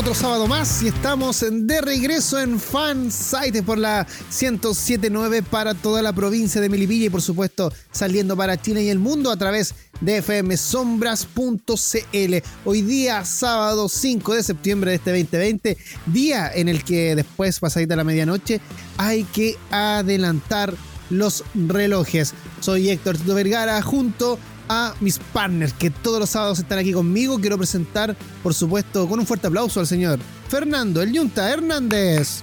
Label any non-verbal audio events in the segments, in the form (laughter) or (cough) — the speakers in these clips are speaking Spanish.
Otro sábado más y estamos de regreso en Fan Site por la 1079 para toda la provincia de Melipilla y por supuesto saliendo para Chile y el mundo a través de fmsombras.cl. Hoy día sábado 5 de septiembre de este 2020, día en el que después pasadita la medianoche hay que adelantar los relojes. Soy Héctor Tito Vergara junto a mis partners que todos los sábados están aquí conmigo. Quiero presentar, por supuesto, con un fuerte aplauso al señor Fernando, el Yunta Hernández.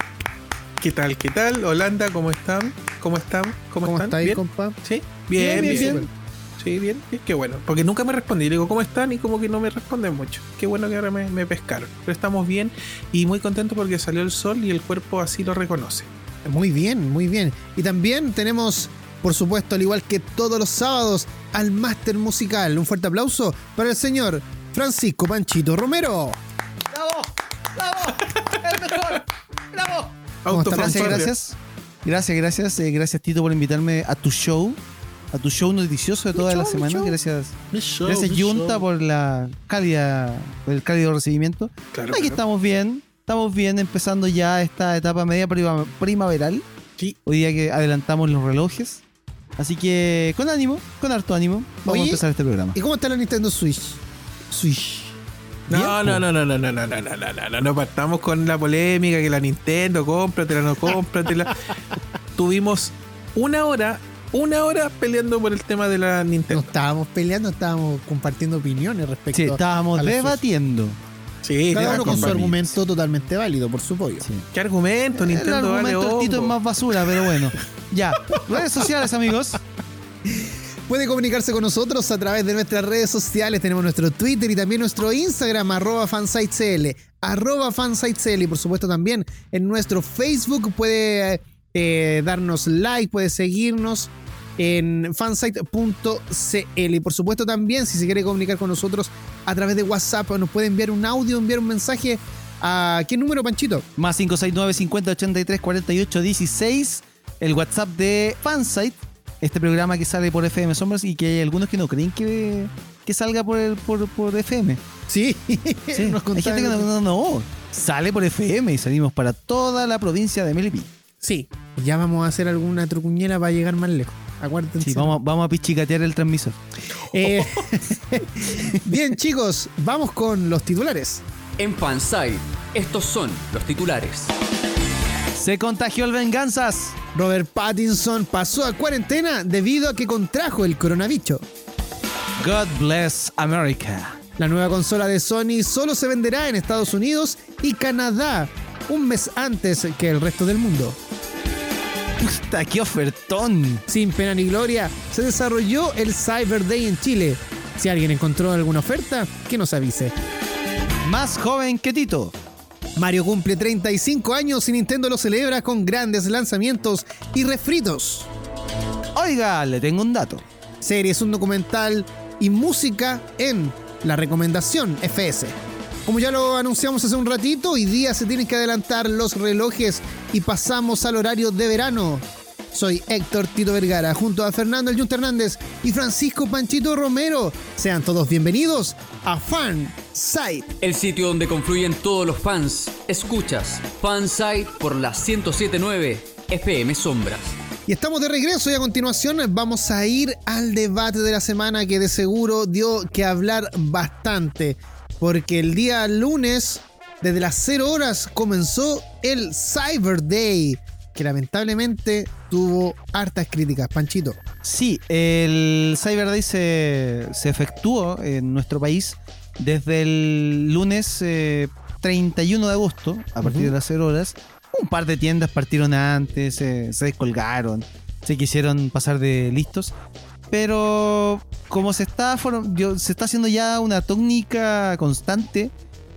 ¿Qué tal? ¿Qué tal? Holanda, ¿cómo están? ¿Cómo están? ¿Cómo, están? ahí, ¿Bien? compa? Sí, bien, bien. bien, bien. Sí, bien, bien, qué bueno. Porque nunca me respondí. Le digo, ¿cómo están? Y como que no me responden mucho. Qué bueno que ahora me, me pescaron. Pero estamos bien y muy contentos porque salió el sol y el cuerpo así lo reconoce. Muy bien, muy bien. Y también tenemos, por supuesto, al igual que todos los sábados, al máster musical. Un fuerte aplauso para el señor Francisco Panchito Romero. ¡Bravo! ¡Bravo! ¡El mejor! ¡Bravo! ¿Cómo está, Autofanfarria. Gracias, gracias. Gracias, gracias. eh, gracias, Tito, por invitarme a tu show. A tu show noticioso de toda la semana. Gracias. Gracias, Yunta, por la cálida, por el cálido recibimiento. Claro, Aquí claro. estamos bien. Estamos bien empezando ya esta etapa media prima- primaveral. Sí. Hoy día que adelantamos los relojes. Así que con ánimo, con harto ánimo, vamos Oye, a empezar este programa. ¿Y cómo está la Nintendo Switch? Switch. No, no, no, no, no, no, no, no, no, no, no, no, no partamos con la polémica que la Nintendo, cómpratela, no cómpratela. Tuvimos una hora, una hora peleando por el tema de la No Nintendo. estábamos peleando, estábamos compartiendo opiniones respecto Este, a ah, a Sí, estábamos Switch. Sí, Cada uno con su argumento totalmente válido, por su pollo. Sí. ¿Qué argumento? El Nintendo vale argumento del Tito es más basura, pero bueno. Ya. (laughs) Redes sociales, amigos. Puede comunicarse con nosotros a través de nuestras redes sociales. Tenemos nuestro Twitter y también nuestro Instagram, arroba fansitecl, arroba fansitecl. Y por supuesto también en nuestro Facebook puede eh, darnos like, puede seguirnos en fansite.cl. Y por supuesto también, si se quiere comunicar con nosotros a través de WhatsApp, nos puede enviar un audio, enviar un mensaje. ¿A qué número, Panchito? Más 569 50 83 48 16. El WhatsApp de Fansite. Este programa que sale por FM Sombras y que hay algunos que no creen que, que salga por, el, por, por FM. Sí, Sí, (laughs) nos hay gente que no, no, no. Sale por FM y salimos para toda la provincia de Melipilla. Sí, ya vamos a hacer alguna trucuñera para llegar más lejos. Acuérdense. Sí, vamos, vamos a pichicatear el transmisor. Eh, (laughs) bien, chicos, vamos con los titulares. En Fanside, estos son los titulares. Se contagió el Venganzas. Robert Pattinson pasó a cuarentena debido a que contrajo el coronavirus. God bless America. La nueva consola de Sony solo se venderá en Estados Unidos y Canadá un mes antes que el resto del mundo. Puta, qué ofertón. Sin pena ni gloria, se desarrolló el Cyber Day en Chile. Si alguien encontró alguna oferta, que nos avise. Más joven que Tito. Mario cumple 35 años y Nintendo lo celebra con grandes lanzamientos y refritos. Oiga, le tengo un dato. series, un documental y música en la recomendación FS. Como ya lo anunciamos hace un ratito, hoy día se tienen que adelantar los relojes y pasamos al horario de verano. Soy Héctor Tito Vergara, junto a Fernando El Junta Hernández y Francisco Panchito Romero. Sean todos bienvenidos a Fan Site. El sitio donde confluyen todos los fans. Escuchas Fanside por la 1079 FM Sombras. Y estamos de regreso y a continuación vamos a ir al debate de la semana que de seguro dio que hablar bastante. Porque el día lunes, desde las 0 horas, comenzó el Cyber Day. Que lamentablemente tuvo hartas críticas. Panchito. Sí, el Cyber Day se, se efectuó en nuestro país desde el lunes eh, 31 de agosto, a partir de las 0 horas. Un par de tiendas partieron antes, se- se descolgaron, se quisieron pasar de listos. Pero como se está, yo- se está haciendo ya una tónica constante,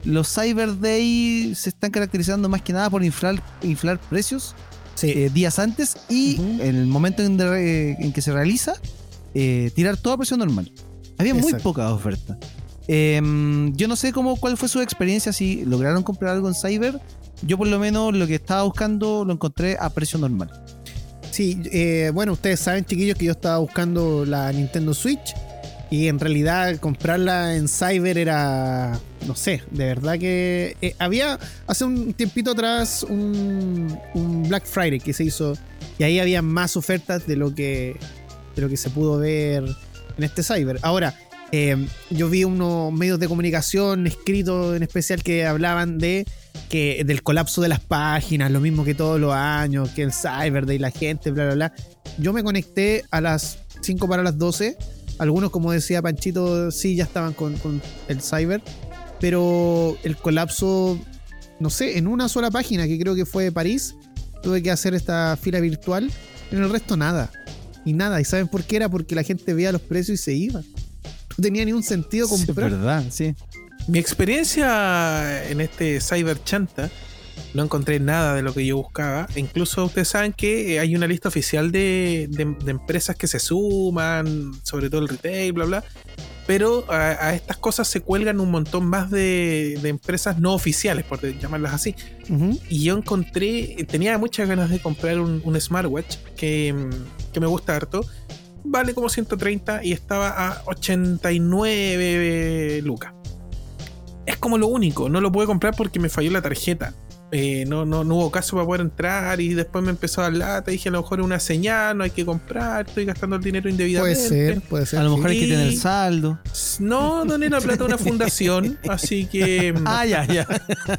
los Cyber Day se están caracterizando más que nada por inflar, inflar precios Sí. eh, días antes y en el momento en, de- en que se realiza, eh, tirar todo a precio normal. Había muy Exacto. pocas ofertas. Em, yo no sé cómo, cuál fue su experiencia, si lograron comprar algo en Cyber. Yo por lo menos lo que estaba buscando lo encontré a precio normal. Sí, eh, bueno, ustedes saben, chiquillos, que yo estaba buscando la Nintendo Switch y en realidad comprarla en Cyber era, no sé, de verdad que eh, había hace un tiempito atrás un, un Black Friday que se hizo y ahí había más ofertas de lo que de lo que se pudo ver en este Cyber. Ahora, eh, yo vi unos medios de comunicación escritos en especial que hablaban de que del colapso de las páginas, lo mismo que todos los años, que el Cyber Day, la gente, bla, bla, bla. Yo me conecté a las 5 para las 12. Algunos, como decía Panchito, sí ya estaban con, el Cyber. Pero el colapso, no sé, en una sola página, que creo que fue París, tuve que hacer esta fila virtual. En el resto nada. Y nada. ¿Y saben por qué era? Porque la gente veía los precios y se iba. No tenía ni un sentido Sí, es comprar. verdad, sí. Mi experiencia en este Cyber Chanta no encontré nada de lo que yo buscaba. E incluso ustedes saben que hay una lista oficial de, de- de empresas que se suman, sobre todo el retail, bla, bla. Pero a, a estas cosas se cuelgan un montón más de, de empresas no oficiales, por llamarlas así. Y yo encontré, tenía muchas ganas de comprar un, un smartwatch que, que me gusta harto. Vale como 130 y estaba a 89 lucas. Es como lo único, no lo pude comprar porque me falló la tarjeta. Eh, no, no, no hubo caso para poder entrar y después me empezó a dar lata. Dije, a lo mejor es una señal, no hay que comprar, estoy gastando el dinero Puede indebidamente. ser, puede ser. A lo mejor hay que tener saldo. No, doné la plata a una fundación, así que (laughs) Ah, ya, ya.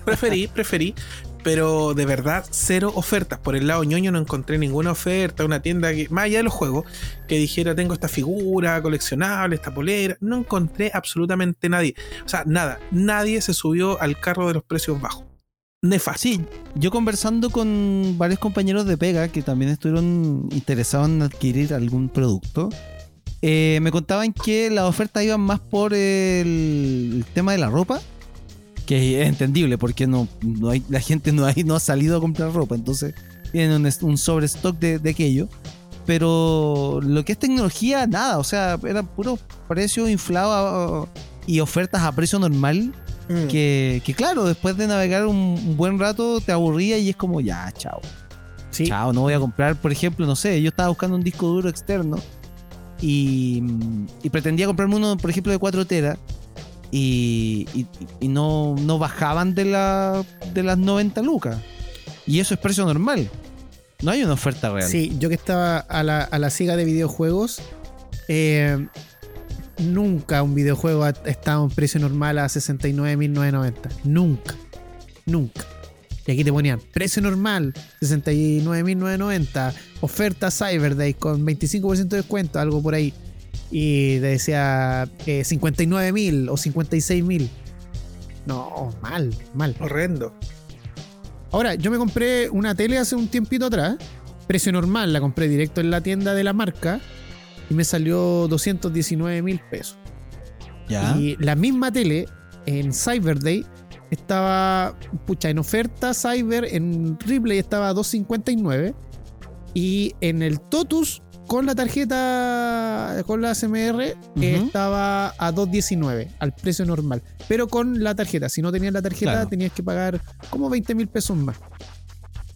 preferí, preferí. Pero de verdad, cero ofertas. Por el lado ñoño no encontré ninguna oferta. Una tienda que, más allá de los juegos, que dijera tengo esta figura coleccionable, esta polera. No encontré absolutamente nadie. O sea, nada. Nadie se subió al carro de los precios bajos. Nefasto. Sí, yo conversando con varios compañeros de pega que también estuvieron interesados en adquirir algún producto, eh, me contaban que las ofertas iban más por el, el tema de la ropa, que es entendible porque no, no hay, la gente no, hay, no ha salido a comprar ropa, entonces tienen un, es- un sobrestock de, de aquello. Pero lo que es tecnología, nada, o sea, eran puros precios inflados y ofertas a precio normal Mm. que, que claro, después de navegar un, un buen rato te aburría y es como ya, chao. Sí. Chao, no voy a comprar, por ejemplo, no sé, yo estaba buscando un disco duro externo y, y pretendía comprarme uno, por ejemplo, de 4 teras y, no, no bajaban de, la, de las 90 lucas. Y eso es precio normal. No hay una oferta real. Sí, yo que estaba a la, a la siga de videojuegos, eh, nunca un videojuego ha estado en precio normal a 69.990. Nunca. Nunca. Y aquí te ponían precio normal, 69.990. Oferta Cyber Day con 25% de descuento, algo por ahí. Y te decía eh, 59.000 o 56.000. No, mal, mal. Horrendo. Ahora, yo me compré una tele hace un tiempito atrás. Precio normal, la compré directo en la tienda de la marca. Y me salió 219 mil pesos. ¿Ya? Y la misma tele en Cyber Day estaba, pucha, en oferta Cyber, en Ripley estaba a 259. Y en el Totus, con la tarjeta, con la CMR, Ujú. estaba a 219, al precio normal. Pero con la tarjeta, si no tenías la tarjeta, Claro. tenías que pagar como 20 mil pesos más.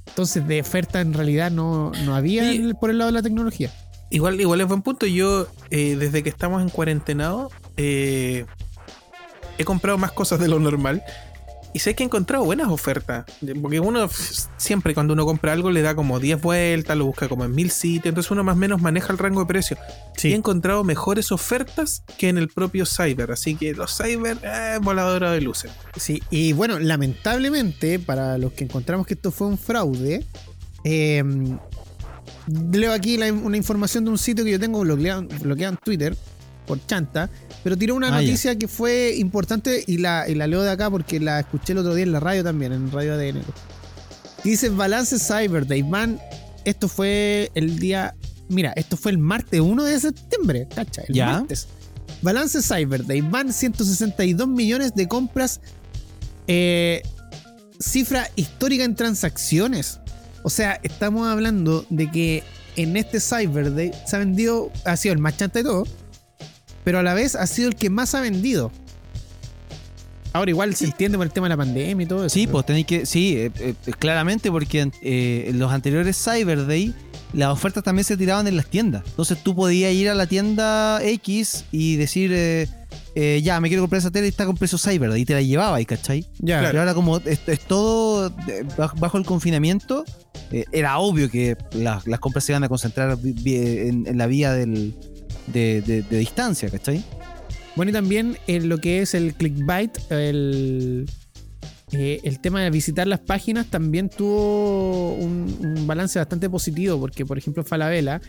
Entonces, de oferta en realidad no, no había Y- por el lado de la tecnología. Igual, igual es buen punto. Yo, eh, desde que estamos en cuarentenado, eh, he comprado más cosas de lo normal. Y sé que he encontrado buenas ofertas. Porque uno siempre cuando uno compra algo le da como 10 vueltas, lo busca como en mil sitios. Entonces uno más o menos maneja el rango de precio. Y he encontrado mejores ofertas que en el propio Cyber. Así que los Cyber, eh, voladora de luces. Sí, y bueno, lamentablemente, para los que encontramos que esto fue un fraude, eh, leo aquí la- una información de un sitio que yo tengo bloqueado, bloqueado en Twitter por chanta, pero tiró una Ah, ya. noticia que fue importante y la, y la leo de acá porque la escuché el otro día en la radio también, en Radio ADN. Dice Balance Cyber Day. Van, esto fue el día. Mira, esto fue el martes 1 de septiembre, cacha, el Ya. martes. Balance Cyber Day. Van 162 millones de compras. eh, cifra histórica en transacciones. O sea, estamos hablando de que en este Cyber Day se ha vendido, ha sido el más chanta de todo, pero a la vez ha sido el que más ha vendido. Ahora igual se entiende por el tema de la pandemia y todo eso. Sí, pero- pues tenéis que. Sí, eh, eh, claramente, porque eh, en los anteriores Cyber Day las ofertas también se tiraban en las tiendas. Entonces tú podías ir a la tienda X y decir, eh, eh, ya, me quiero comprar esa tele y está con precio Cyber Day y te la llevaba, ¿y ¿cachai? Ya, Claro. Pero ahora como es, es todo baj- bajo el confinamiento, eh, era obvio que las, las compras se iban a concentrar en la vía del, de, de- de distancia, ¿cachai? Bueno, y también en lo que es el clickbait, el, eh, el tema de visitar las páginas también tuvo un, un balance bastante positivo, porque por ejemplo Falabella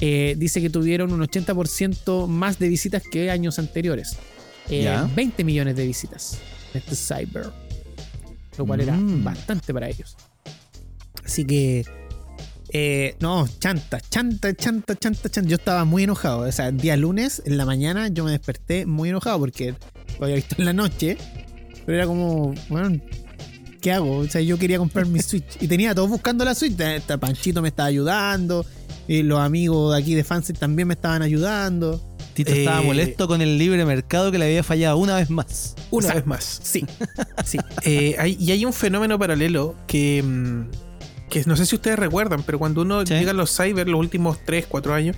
eh, dice que tuvieron un 80% más de visitas que años anteriores. Eh, Ya. 20 millones de visitas en este Cyber, lo cual era Mm. bastante para ellos. Así que... eh, no, chanta, chanta, chanta, chanta, chanta. Yo estaba muy enojado. O sea, el día lunes, en la mañana, yo me desperté muy enojado porque lo había visto en la noche. Pero era como, bueno, ¿qué hago? O sea, yo quería comprar mi Switch. Y tenía a todos buscando la Switch. Hasta Panchito me estaba ayudando. Y los amigos de aquí de Fanset también me estaban ayudando. Tito estaba Eh, molesto con el libre mercado que le había fallado una vez más. Una vez más. Sí, (laughs) sí. Eh, hay- y hay un fenómeno paralelo que, mm, que no sé si ustedes recuerdan, pero cuando uno Sí. llega a los cyber los últimos 3, 4 años,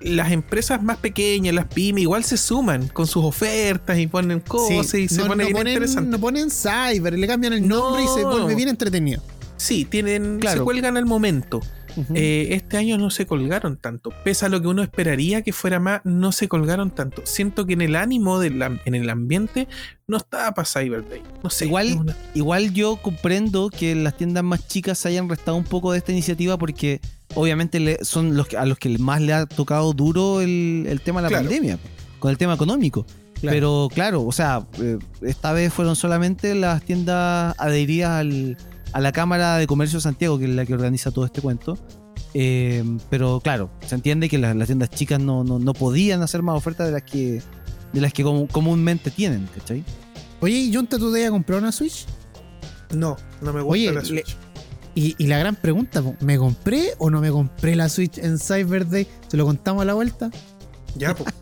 las empresas más pequeñas, las pymes, igual se suman con sus ofertas y ponen cosas Sí. y se no, pone no bien ponen, interesante. no ponen Cyber, le cambian el nombre y se vuelve bien entretenido. Sí, tienen, Claro. se cuelgan al momento. Eh, este año no se colgaron tanto. Pese a lo que uno esperaría que fuera más, no se colgaron tanto. Siento que en el ánimo, del en el ambiente, no estaba para Cyber Day. No sé. Igual- una- Igual yo comprendo que las tiendas más chicas se hayan restado un poco de esta iniciativa porque obviamente le- son los que, a los que más le ha tocado duro el, el tema de la Claro. pandemia, con el tema económico. Claro. Pero claro, o sea, eh, esta vez fueron solamente las tiendas adheridas al- a la Cámara de Comercio de Santiago, que es la que organiza todo este cuento. Eh, pero claro, se entiende que las, las tiendas chicas no, no, no podían hacer más ofertas de las que de las que comúnmente tienen, ¿cachai? Oye, ¿y Junta, tú te a comprar una Switch? No, no me gusta Oye, la le- Switch. Y, y la gran pregunta, ¿me compré o no me compré la Switch en Cyber Day? ¿Se lo contamos a la vuelta? Ya, pues.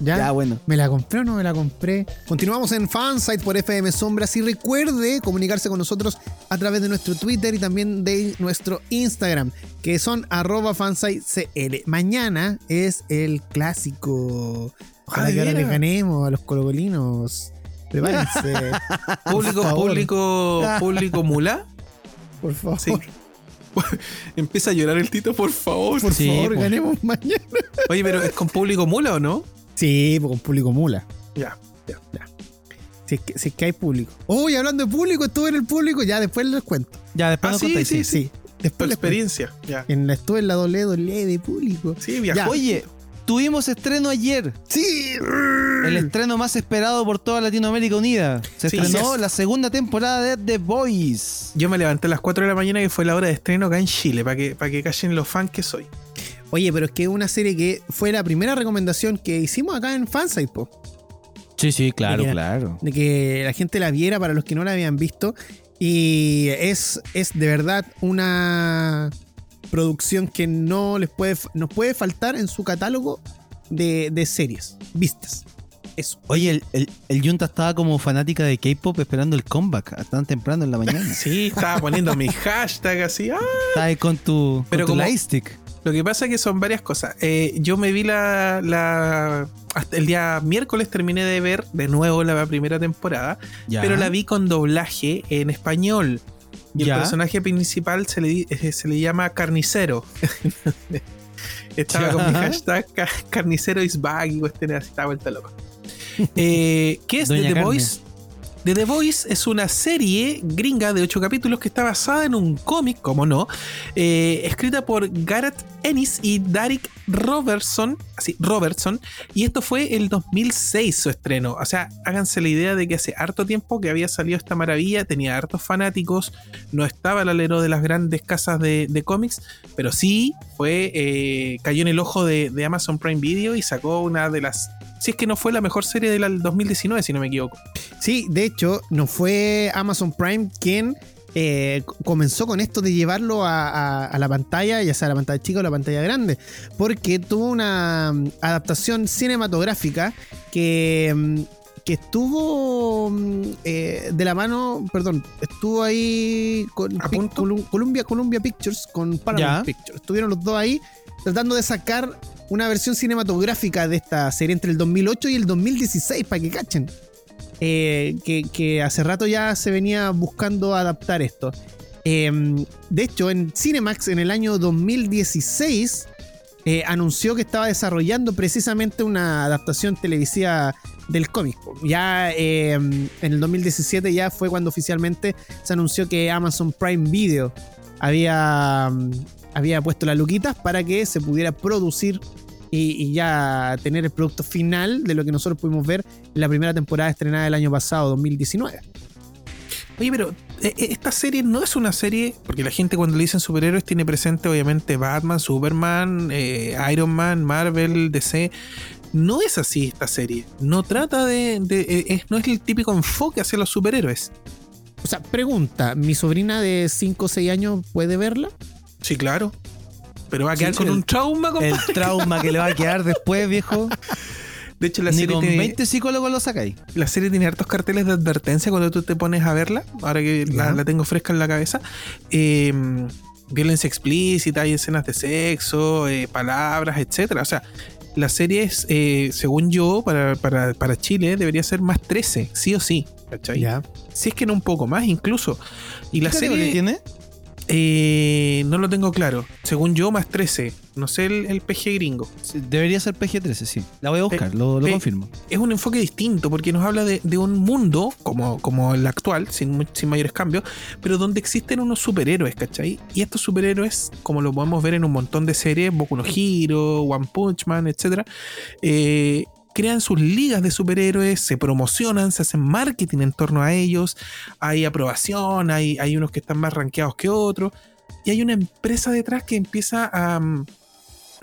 ¿Ya? Ya, bueno. ¿Me la compré o no me la compré? Continuamos en Fansite por FM Sombras y recuerde comunicarse con nosotros a través de nuestro Twitter y también de nuestro Instagram, que son arroba fansitecl. Mañana es el clásico. Ojalá Ah, ¿de que ahora les ganemos a los colocolinos. Prepárense, (laughs) Público, Por público, público mula. por favor. Sí. (laughs) Empieza a llorar el Tito, por favor. Por Sí, favor, po. ganemos mañana. Oye, pero ¿es con público mula o no? Sí, con público mula. Ya. Si es, que, si es que hay público. Uy, hablando de público, estuve en el público, ya después les cuento. Ya, después Ah, sí, contáis, sí, Sí, después cuento. experiencia. Ya. En la, estuve en la doble doble de público. Sí, viajó. Oye, tuvimos estreno ayer. Sí. El estreno más esperado por toda Latinoamérica Unida. Se Sí, estrenó yes. la segunda temporada de The Boys. Yo me levanté a las 4 de la mañana que fue la hora de estreno acá en Chile, para que, para que callen los fans que soy. Oye, pero es que es una serie que fue la primera recomendación que hicimos acá en Fansite, po, Sí, sí, claro, claro. de que la gente la viera para los que no la habían visto. Y es, es de verdad una producción que no les puede, nos puede faltar en su catálogo de, de series vistas. Eso. Oye, el, el, el Junta estaba como fanática de K-pop esperando el comeback tan temprano en la mañana. Sí, estaba poniendo mi hashtag así. Estaba ahí con tu, Pero con tu como- lightstick. Lo que pasa es que son varias cosas. Eh, yo me vi la, la- Hasta el día miércoles terminé de ver de nuevo la primera temporada, Ya. pero la vi con doblaje en español. Y Ya. el personaje principal se le, eh, se le llama Carnicero. (laughs) Estaba Ya. con mi hashtag ca- Carnicero is back y cuestiones así, estaba vuelta loca. Eh, ¿Qué es Doña The, The Carne. Voice? The Voice es una serie gringa de 8 capítulos que está basada en un cómic, como no, eh, escrita por Gareth Ennis y Derek Robertson, así, Robertson, y esto fue el 2006 su estreno. O sea, háganse la idea de que hace harto tiempo que había salido esta maravilla, tenía hartos fanáticos, no estaba al alero de las grandes casas de, cómics, pero sí fue, eh, cayó en el ojo de Amazon Prime Video y sacó una de las, si es que no fue la mejor serie del 2019, si no me equivoco. Sí, de hecho, no fue Amazon Prime quien eh, comenzó con esto de llevarlo a, a- a la pantalla, ya sea la pantalla chica o la pantalla grande, porque tuvo una mm, adaptación cinematográfica que, mm, que estuvo mm, eh, de la mano, perdón, estuvo ahí con Columbia, Columbia Pictures con Paramount Ya. Pictures. Estuvieron los dos ahí tratando de sacar una versión cinematográfica de esta serie entre el 2008 y el 2016, para que cachen. Eh, que, hace rato ya se venía buscando adaptar esto. Eh, de hecho, en Cinemax en el año 2016 eh, anunció que estaba desarrollando precisamente una adaptación televisiva del cómic. Ya eh, en el 2017 ya fue cuando oficialmente se anunció que Amazon Prime Video había, mm, había puesto las luquitas para que se pudiera producir y, y ya tener el producto final de lo que nosotros pudimos ver en la primera temporada estrenada el año pasado, 2019. Oye, pero eh, eh, esta serie no es una serie, porque la gente cuando le dicen superhéroes tiene presente obviamente Batman, Superman, eh, Iron Man, Marvel, DC. No es así esta serie. No trata de... de- es- no es el típico enfoque hacia los superhéroes. O sea, pregunta, ¿mi sobrina de 5 o 6 años puede verla? Sí, claro. Pero va a Sí, quedar con el- un trauma, compadre. El trauma que le va a quedar después, viejo. De hecho, la Ni serie, con tiene, 20 psicólogos lo sacáis. la serie tiene hartos carteles de advertencia cuando tú te pones a verla. Ahora que la, Ya. la tengo fresca en la cabeza. Eh, violencia explícita, hay escenas de sexo, eh, palabras, etcétera. O sea, la serie es, eh, según yo, para, para, para Chile, debería ser más 13, sí o sí. ¿Cachai? Si es que no un poco más, incluso. Y la ¿Qué categoría serie. tiene? Eh, no lo tengo claro. Según yo, más 13. No sé el, el PG gringo. Debería ser PG-13, sí. La voy a buscar, lo, lo confirmo. es un enfoque distinto porque nos habla de, de un mundo como, como el actual, sin, sin mayores cambios, pero donde existen unos superhéroes, ¿cachai? Y estos superhéroes, como lo podemos ver en un montón de series, Boku no Hero, One Punch Man, etc., eh, crean sus ligas de superhéroes, se promocionan, se hacen marketing en torno a ellos, hay aprobación, hay, hay unos que están más rankeados que otros, y hay una empresa detrás que empieza a... mm,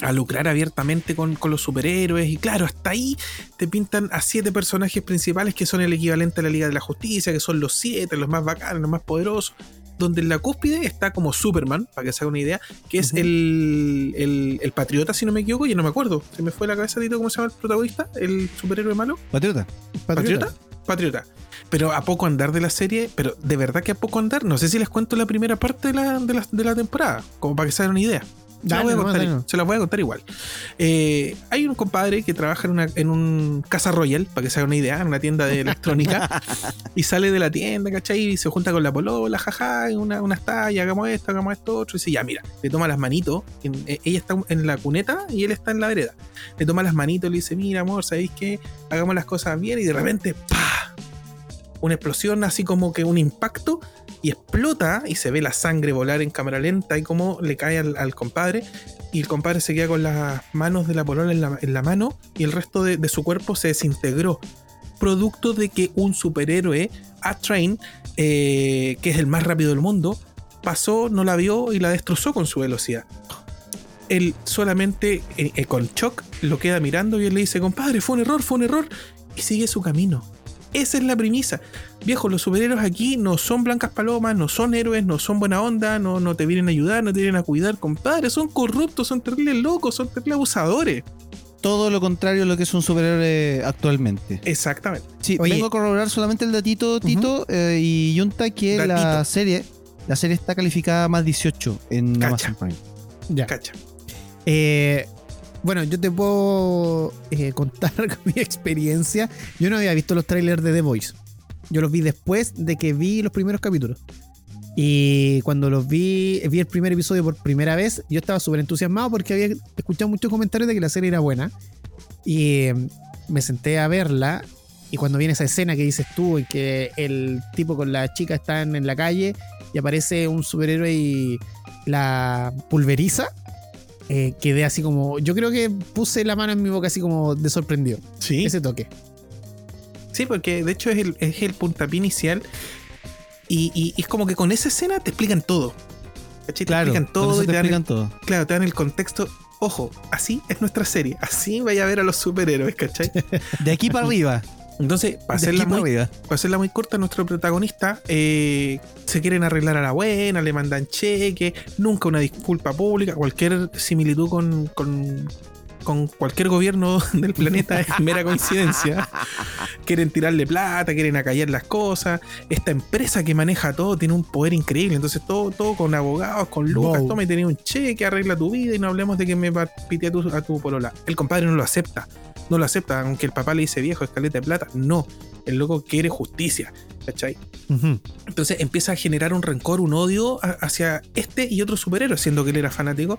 a lucrar abiertamente con, con los superhéroes. Y claro, hasta ahí te pintan a siete personajes principales que son el equivalente a la Liga de la Justicia, que son los siete, los más bacanos, los más poderosos. Donde en la cúspide está como Superman, para que se haga una idea, que es el, el patriota, si no me equivoco, y no me acuerdo. Se me fue la cabeza, Tito, ¿cómo se llama el protagonista? El superhéroe malo. Patriota. ¿Patriota? Patriota. Pero a poco andar de la serie, pero de verdad que a poco andar. No sé si les cuento la primera parte de la, de la, de la temporada, como para que se hagan una idea. Se las Dale, voy a contar, dale, no. se las voy a contar igual. Eh, hay un compadre que trabaja en, una, en un Casa Royal, para que se haga una idea, en una tienda de electrónica, (laughs) y sale de la tienda, ¿cachai? Y se junta con la polola, jaja, y una, unas tallas, hagamos esto, hagamos esto, otro. Y dice, ya, mira, le toma las manitos, en- eh, ella está en la cuneta y él está en la vereda. Le toma las manitos y le dice, mira, amor, ¿sabéis qué? Hagamos las cosas bien, y de repente, ¡pah! Una explosión, así como que un impacto, y explota y se ve la sangre volar en cámara lenta y como le cae al, compadre. Y el compadre se queda con las manos de la polola en la, mano y el resto de, de su cuerpo se desintegró. Producto de que un superhéroe A-Train eh, que es el más rápido del mundo pasó, no la vio y la destrozó con su velocidad. Él solamente eh, eh, con shock lo queda mirando y él le dice compadre fue un error, fue un error y sigue su camino esa es la premisa. Viejo, los superhéroes aquí no son blancas palomas, no son héroes, no son buena onda, no, no te vienen a ayudar, no te vienen a cuidar, compadre. Son corruptos, son terribles locos, son terribles abusadores. Todo lo contrario a lo que es un superhéroe actualmente. Exactamente. Sí, Oye. vengo a corroborar solamente el datito, Tito y y Yunta, que la serie, la serie está calificada más 18 en Cacha. Amazon Prime. Ya. Cacha. Eh, bueno, yo te puedo eh, (laughs) contar con mi experiencia. Yo no había visto los trailers de The Voice. Yo los vi después de que vi los primeros capítulos. Y cuando los vi, vi el primer episodio por primera vez, yo estaba súper entusiasmado porque había escuchado muchos comentarios de que la serie era buena. Y eh, me senté a verla. Y cuando viene esa escena que dices tú, en que el tipo con la chica están en la calle y aparece un superhéroe y la pulveriza, eh, quedé así como. Yo creo que puse la mano en mi boca así como de sorprendido. Sí. Ese toque. Sí, porque de hecho es el, es el puntapié inicial. Y, y- y es como que con esa escena te explican todo. ¿Cachai? Claro, te explican todo eso y te te dan, explican el, todo. claro, te dan el contexto. Ojo, así es nuestra serie. Así vaya a ver a los superhéroes, ¿cachai? (laughs) De aquí para arriba. Entonces, para hacerla muy, arriba. para hacerla muy corta, nuestro protagonista eh, se quieren arreglar a la buena, le mandan cheque, nunca una disculpa pública, cualquier similitud con, con, con cualquier gobierno (laughs) del planeta es mera coincidencia. (laughs) Quieren tirarle plata, quieren acallar las cosas. Esta empresa que maneja todo tiene un poder increíble, entonces todo, todo con abogados, con lucas, Wow. toma y tenés un cheque, arregla tu vida y no hablemos de que me pitear a tu, a tu polola. El compadre no lo acepta, no lo acepta, aunque el papá le dice viejo, escaleta de plata, no. El loco quiere justicia, ¿cachai? Entonces empieza a generar un rencor, un odio hacia este y otro superhéroe, siendo que él era fanático.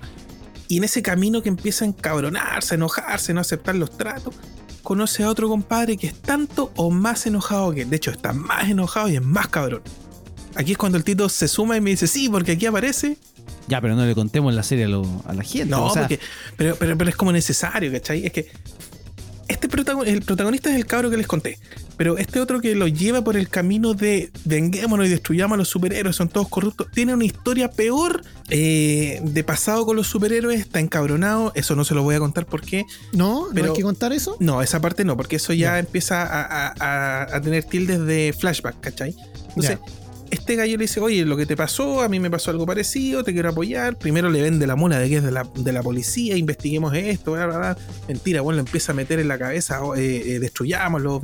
Y en ese camino que empieza a encabronarse, a enojarse, no aceptar los tratos, conoce a otro compadre que es tanto o más enojado que él. De hecho, está más enojado y es más cabrón. Aquí es cuando el Tito se suma y me dice, sí, porque aquí aparece. Ya, pero no le contemos la serie a, lo- a la gente. No, o sea, porque, pero, pero, pero es como necesario, ¿cachai? Es que este protagon- el protagonista es el cabro que les conté. Pero este otro que lo lleva por el camino de venguémonos y destruyamos a los superhéroes, son todos corruptos, tiene una historia peor eh, de pasado con los superhéroes, está encabronado. Eso no se lo voy a contar porque. ¿No? ¿No Pero- hay que contar eso? No, esa parte no, porque eso ya Ya. empieza a, a- a- a tener tildes de flashback, ¿cachai? Entonces, este gallo le dice, oye, lo que te pasó, a mí me pasó algo parecido, te quiero apoyar. Primero le vende la mula de que es de la, de la policía, investiguemos esto, bla, bla, bla. Mentira, bueno, lo empieza a meter en la cabeza, oh, eh, eh, destruyámoslo.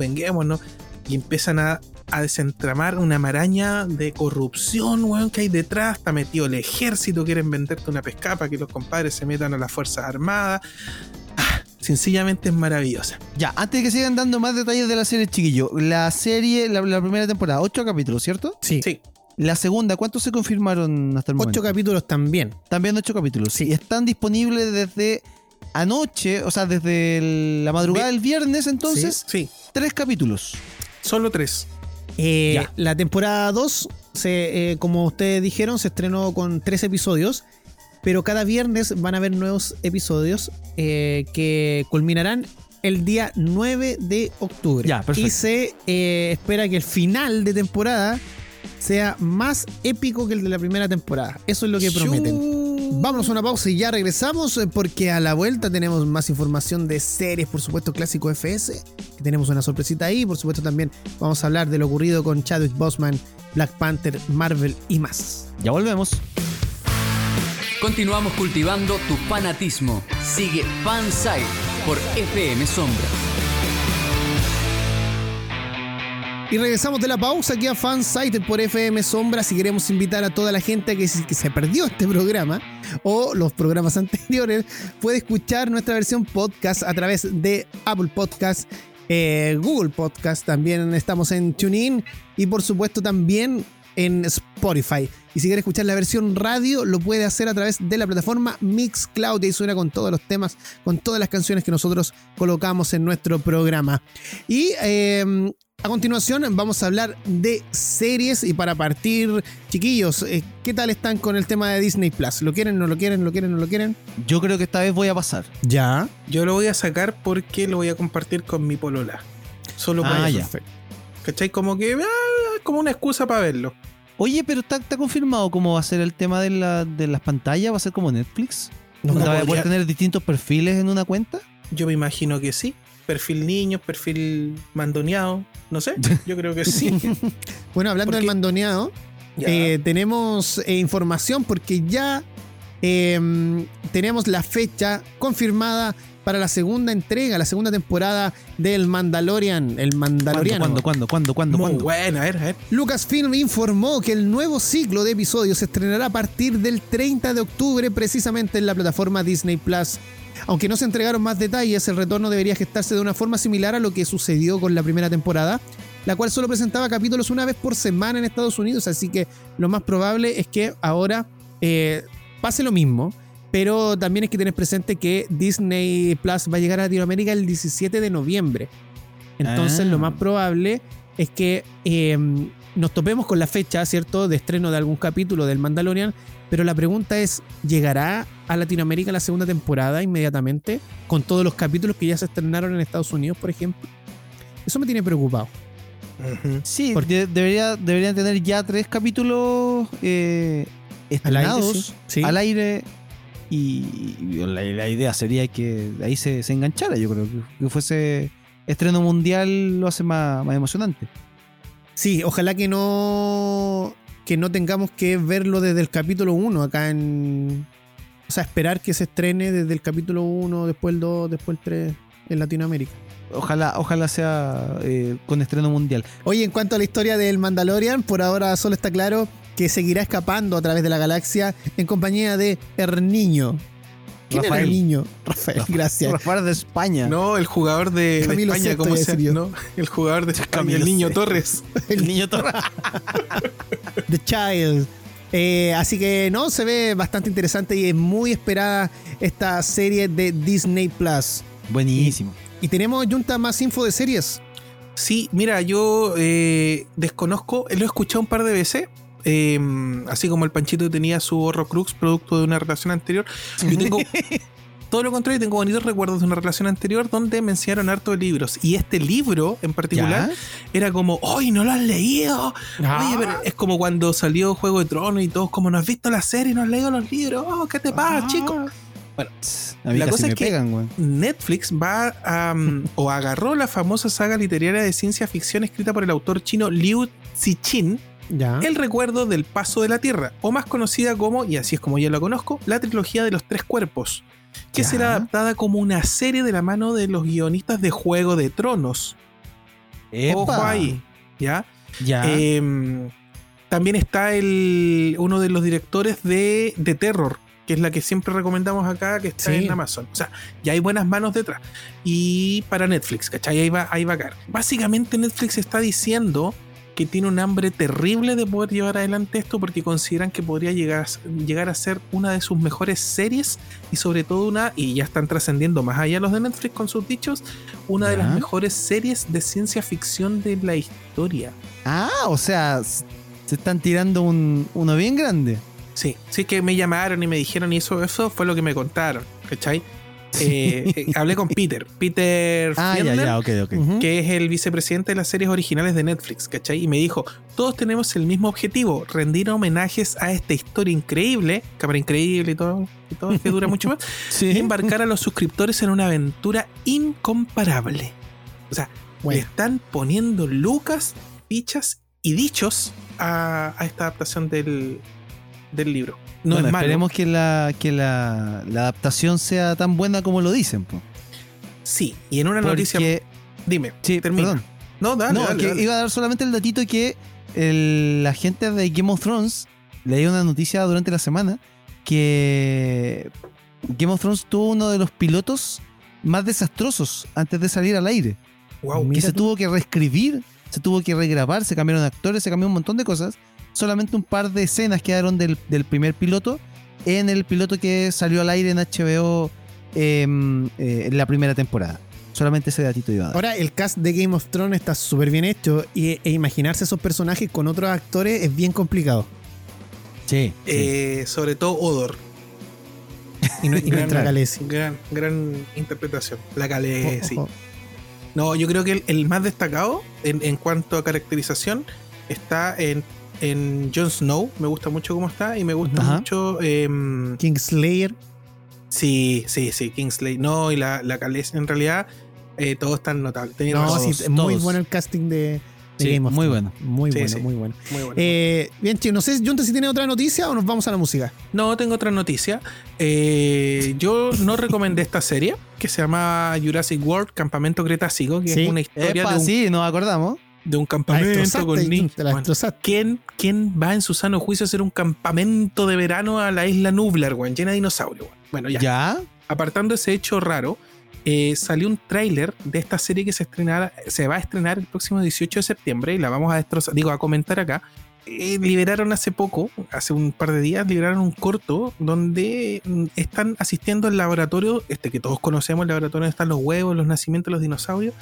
Y empiezan a, desentramar una maraña de corrupción, weón, que hay detrás. Está metido el ejército, quieren venderte una pescada para que los compadres se metan a las Fuerzas Armadas. Ah, sencillamente es maravillosa. ya, antes de que sigan dando más detalles de la serie, chiquillo. La serie, la, la primera temporada, ocho capítulos, ¿cierto? Sí. Sí, La segunda, ¿cuántos se confirmaron hasta el momento? Ocho capítulos también. También ocho capítulos. Sí. Y están disponibles desde anoche, o sea, desde el- la madrugada Vi- del viernes, entonces, sí, tres capítulos. solo tres. Eh, Ya. la temporada 2, se, eh, como ustedes dijeron, se estrenó con tres episodios, pero cada viernes van a haber nuevos episodios eh, que culminarán el día 9 de octubre. Ya, perfecto. Y se eh, espera que el final de temporada sea más épico que el de la primera temporada. Eso es lo que prometen. Vámonos a una pausa y ya regresamos eh, porque a la vuelta tenemos más información de series, por supuesto, clásico FS, que tenemos una sorpresita ahí, por supuesto también vamos a hablar de lo ocurrido con Chadwick Boseman, Black Panther, Marvel y más. Ya volvemos. Continuamos cultivando tu fanatismo. Sigue Fansite por FM Sombra. Y regresamos de la pausa aquí a Fansite por FM Sombra. Si queremos invitar a toda la gente que se, se perdió este programa o los programas (laughs) anteriores, puede escuchar nuestra versión podcast a través de Apple Podcast, eh, Google Podcast. También estamos en TuneIn y, por supuesto, también en Spotify. Y si quiere escuchar la versión radio, lo puede hacer a través de la plataforma Mixcloud. Y ahí suena con todos los temas, con todas las canciones que nosotros colocamos en nuestro programa. Y eh, a continuación vamos a hablar de series y para partir, chiquillos, eh, ¿qué tal están con el tema de Disney Plus? ¿Lo quieren, no lo quieren, lo quieren, no lo quieren? Yo creo que esta vez voy a pasar. Ya. Yo lo voy a sacar porque lo voy a compartir con mi polola. Solo Ah, para ya. eso. ¿Cachai? Como que ah, como una excusa para verlo. Oye, pero ¿está, está confirmado cómo va a ser el tema de, la- de las pantallas? ¿Va a ser como Netflix? No, ¿Va a poder tener distintos perfiles en una cuenta? Yo me imagino que sí. Perfil niño, perfil mandoneado. No sé. (laughs) Yo creo que sí. (laughs) Bueno, hablando Porque- del mandoneado, eh, tenemos eh, información porque ya eh, tenemos la fecha confirmada para la segunda entrega, la segunda temporada del Mandalorian, el Mandaloriano. ¿Cuándo, cuándo, cuándo, cuándo, Muy cuándo? buena, a ver, a ver. Lucasfilm informó que el nuevo ciclo de episodios se estrenará a partir del 30 de octubre precisamente en la plataforma Disney Plus. Aunque no se entregaron más detalles, el retorno debería gestarse de una forma similar a lo que sucedió con la primera temporada, la cual solo presentaba capítulos una vez por semana en Estados Unidos, así que lo más probable es que ahora eh, pase lo mismo, pero también hay que tener presente que Disney Plus va a llegar a Latinoamérica el 17 de noviembre. Entonces Ah. lo más probable es que eh, nos topemos con la fecha, ¿cierto?, de estreno de algún capítulo del Mandalorian, pero la pregunta es, ¿llegará a Latinoamérica la segunda temporada inmediatamente con todos los capítulos que ya se estrenaron en Estados Unidos, por ejemplo? Eso me tiene preocupado. Sí, Porque- de- debería, deberían tener ya tres capítulos eh, Al aire, estrenados sí. Sí. al aire. Y, y la, la idea sería que ahí se, se enganchara, yo creo, que, que fuese estreno mundial lo hace más, más emocionante. Sí, ojalá que no que no tengamos que verlo desde el capítulo 1 acá en o sea, esperar que se estrene desde el capítulo 1, después el 2, después el 3 en Latinoamérica. Ojalá, ojalá sea eh, con estreno mundial. Oye, en cuanto a la historia del Mandalorian, por ahora solo está claro que seguirá escapando a través de la galaxia en compañía de Niño. ¿Quién era Rafael. el niño? Rafael, gracias. Rafael de España. No, el jugador de, España, ¿cómo se? No, el jugador de España, Camilo el niño. Torres. (laughs) el niño Torres. (laughs) The Child. Eh, así que no, se ve bastante interesante y es muy esperada esta serie de Disney Plus. Buenísimo. Y tenemos, Junta, más info de series. Sí, mira, yo eh, desconozco, lo he escuchado un par de veces. Eh, así como el Panchito tenía su Horrocrux producto de una relación anterior. Yo tengo (laughs) todo lo contrario, tengo bonitos recuerdos de una relación anterior donde me enseñaron harto de libros. Y este libro en particular ¿Ya? era como, ¡ay, no lo has leído! Oye, pero es como cuando salió Juego de Tronos y todos, como no has visto la serie, no has leído los libros, ¡oh, qué te pasa, chico! A mí La cosa es que- pegan. Netflix va a, um, (laughs) o agarró la famosa saga literaria de ciencia ficción escrita por el autor chino Liu Cixin, Ya. El recuerdo del paso de la Tierra, o más conocida como, y así es como yo la conozco, la trilogía de los tres cuerpos, que Ya. será adaptada como una serie de la mano de los guionistas de Juego de Tronos. Ojo ahí, ¿ya? Ya. Em, también está el, uno de los directores de, de Terror, que es la que siempre recomendamos acá, que está Sí. en Amazon. O sea, ya hay buenas manos detrás. Y para Netflix, ¿cachai? Ahí va, ahí va a caer. Básicamente Netflix está diciendo que tiene un hambre terrible de poder llevar adelante esto porque consideran que podría llegar, a- llegar a ser una de sus mejores series y sobre todo una, y ya están trascendiendo más allá los de Netflix con sus dichos, una de las mejores series de ciencia ficción de la historia. ah, o sea, se están tirando un, uno bien grande. Sí, sí que me llamaron y me dijeron y eso, eso fue lo que me contaron, ¿cachai? Eh, eh, hablé con Peter, Peter Ah, Fiedler, ya, que es el vicepresidente de las series originales de Netflix, ¿cachai? Y me dijo, todos tenemos el mismo objetivo, rendir homenajes a esta historia increíble, cámara increíble y todo, y todo que dura mucho más, (laughs) y embarcar a los suscriptores en una aventura incomparable. O sea, le están poniendo lucas, fichas y dichos a, a esta adaptación del, del libro. No Bueno, es malo. esperemos que, la, que la, la adaptación sea tan buena como lo dicen. po. Sí, y en una noticia. Porque, Dime, sí, termina. perdón. No, dale, no, dale, que dale. iba a dar solamente el datito que el- la gente de Game of Thrones leí una noticia durante la semana que Game of Thrones tuvo uno de los pilotos más desastrosos antes de salir al aire. Wow. que se tú. tuvo que reescribir, se tuvo que regrabar, se cambiaron actores, se cambió un montón de cosas. Solamente un par de escenas quedaron del, del primer piloto en el piloto que salió al aire en HBO em, eh, en la primera temporada. Solamente ese datito iba a dar. ahora el cast de Game of Thrones está súper bien hecho y, e imaginarse esos personajes con otros actores es bien complicado. Sí, sí. Eh, sobre todo Odor. Y no, y Gran-. Gran, gran interpretación. La Khaleesi. Ojo. No, yo creo que el, el más destacado en, en cuanto a caracterización está en, en Jon Snow. Me gusta mucho cómo está y me gusta Ajá. mucho. em, Kingslayer. sí, sí, sí, Kingsley. No, y la, la. En realidad, eh, todo es tan notable. Tenés No, razón. sí, muy todos. bueno el casting de, de Sí, Game of muy Thrones. Muy Sí, bueno, sí. muy bueno. Muy bueno. Eh, bien, chicos, no sé, Junta, si tiene otra noticia o nos vamos a la música. No, tengo otra noticia. Eh, yo no recomendé esta serie que se llama Jurassic World Campamento Cretácico, que Sí. es una historia Epa, de, un, sí, nos acordamos. De un campamento con niños. Bueno. ¿quién, quién va en su sano juicio a hacer un campamento de verano a la isla Nublar, weón, llena de dinosaurios? Bueno, ya. ¿Ya? Apartando ese hecho raro, eh, salió un tráiler de esta serie que se, estrenará, se va a estrenar el próximo 18 de septiembre y la vamos a destrozar, digo, a comentar acá. Eh, liberaron hace poco, hace un par de días, liberaron un corto donde mm, están asistiendo al laboratorio, este que todos conocemos, el laboratorio donde están los huevos, los nacimientos de los dinosaurios,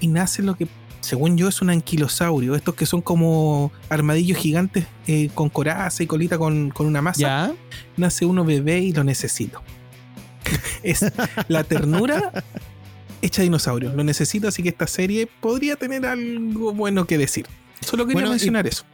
y nace lo que, según yo, es un anquilosaurio, estos que son como armadillos gigantes eh, con coraza y colita con, con una masa ¿Ya? nace uno bebé y lo necesito. es la ternura hecha dinosaurio. Lo necesito, así que esta serie podría tener algo bueno que decir. Solo quería Bueno, mencionar eso.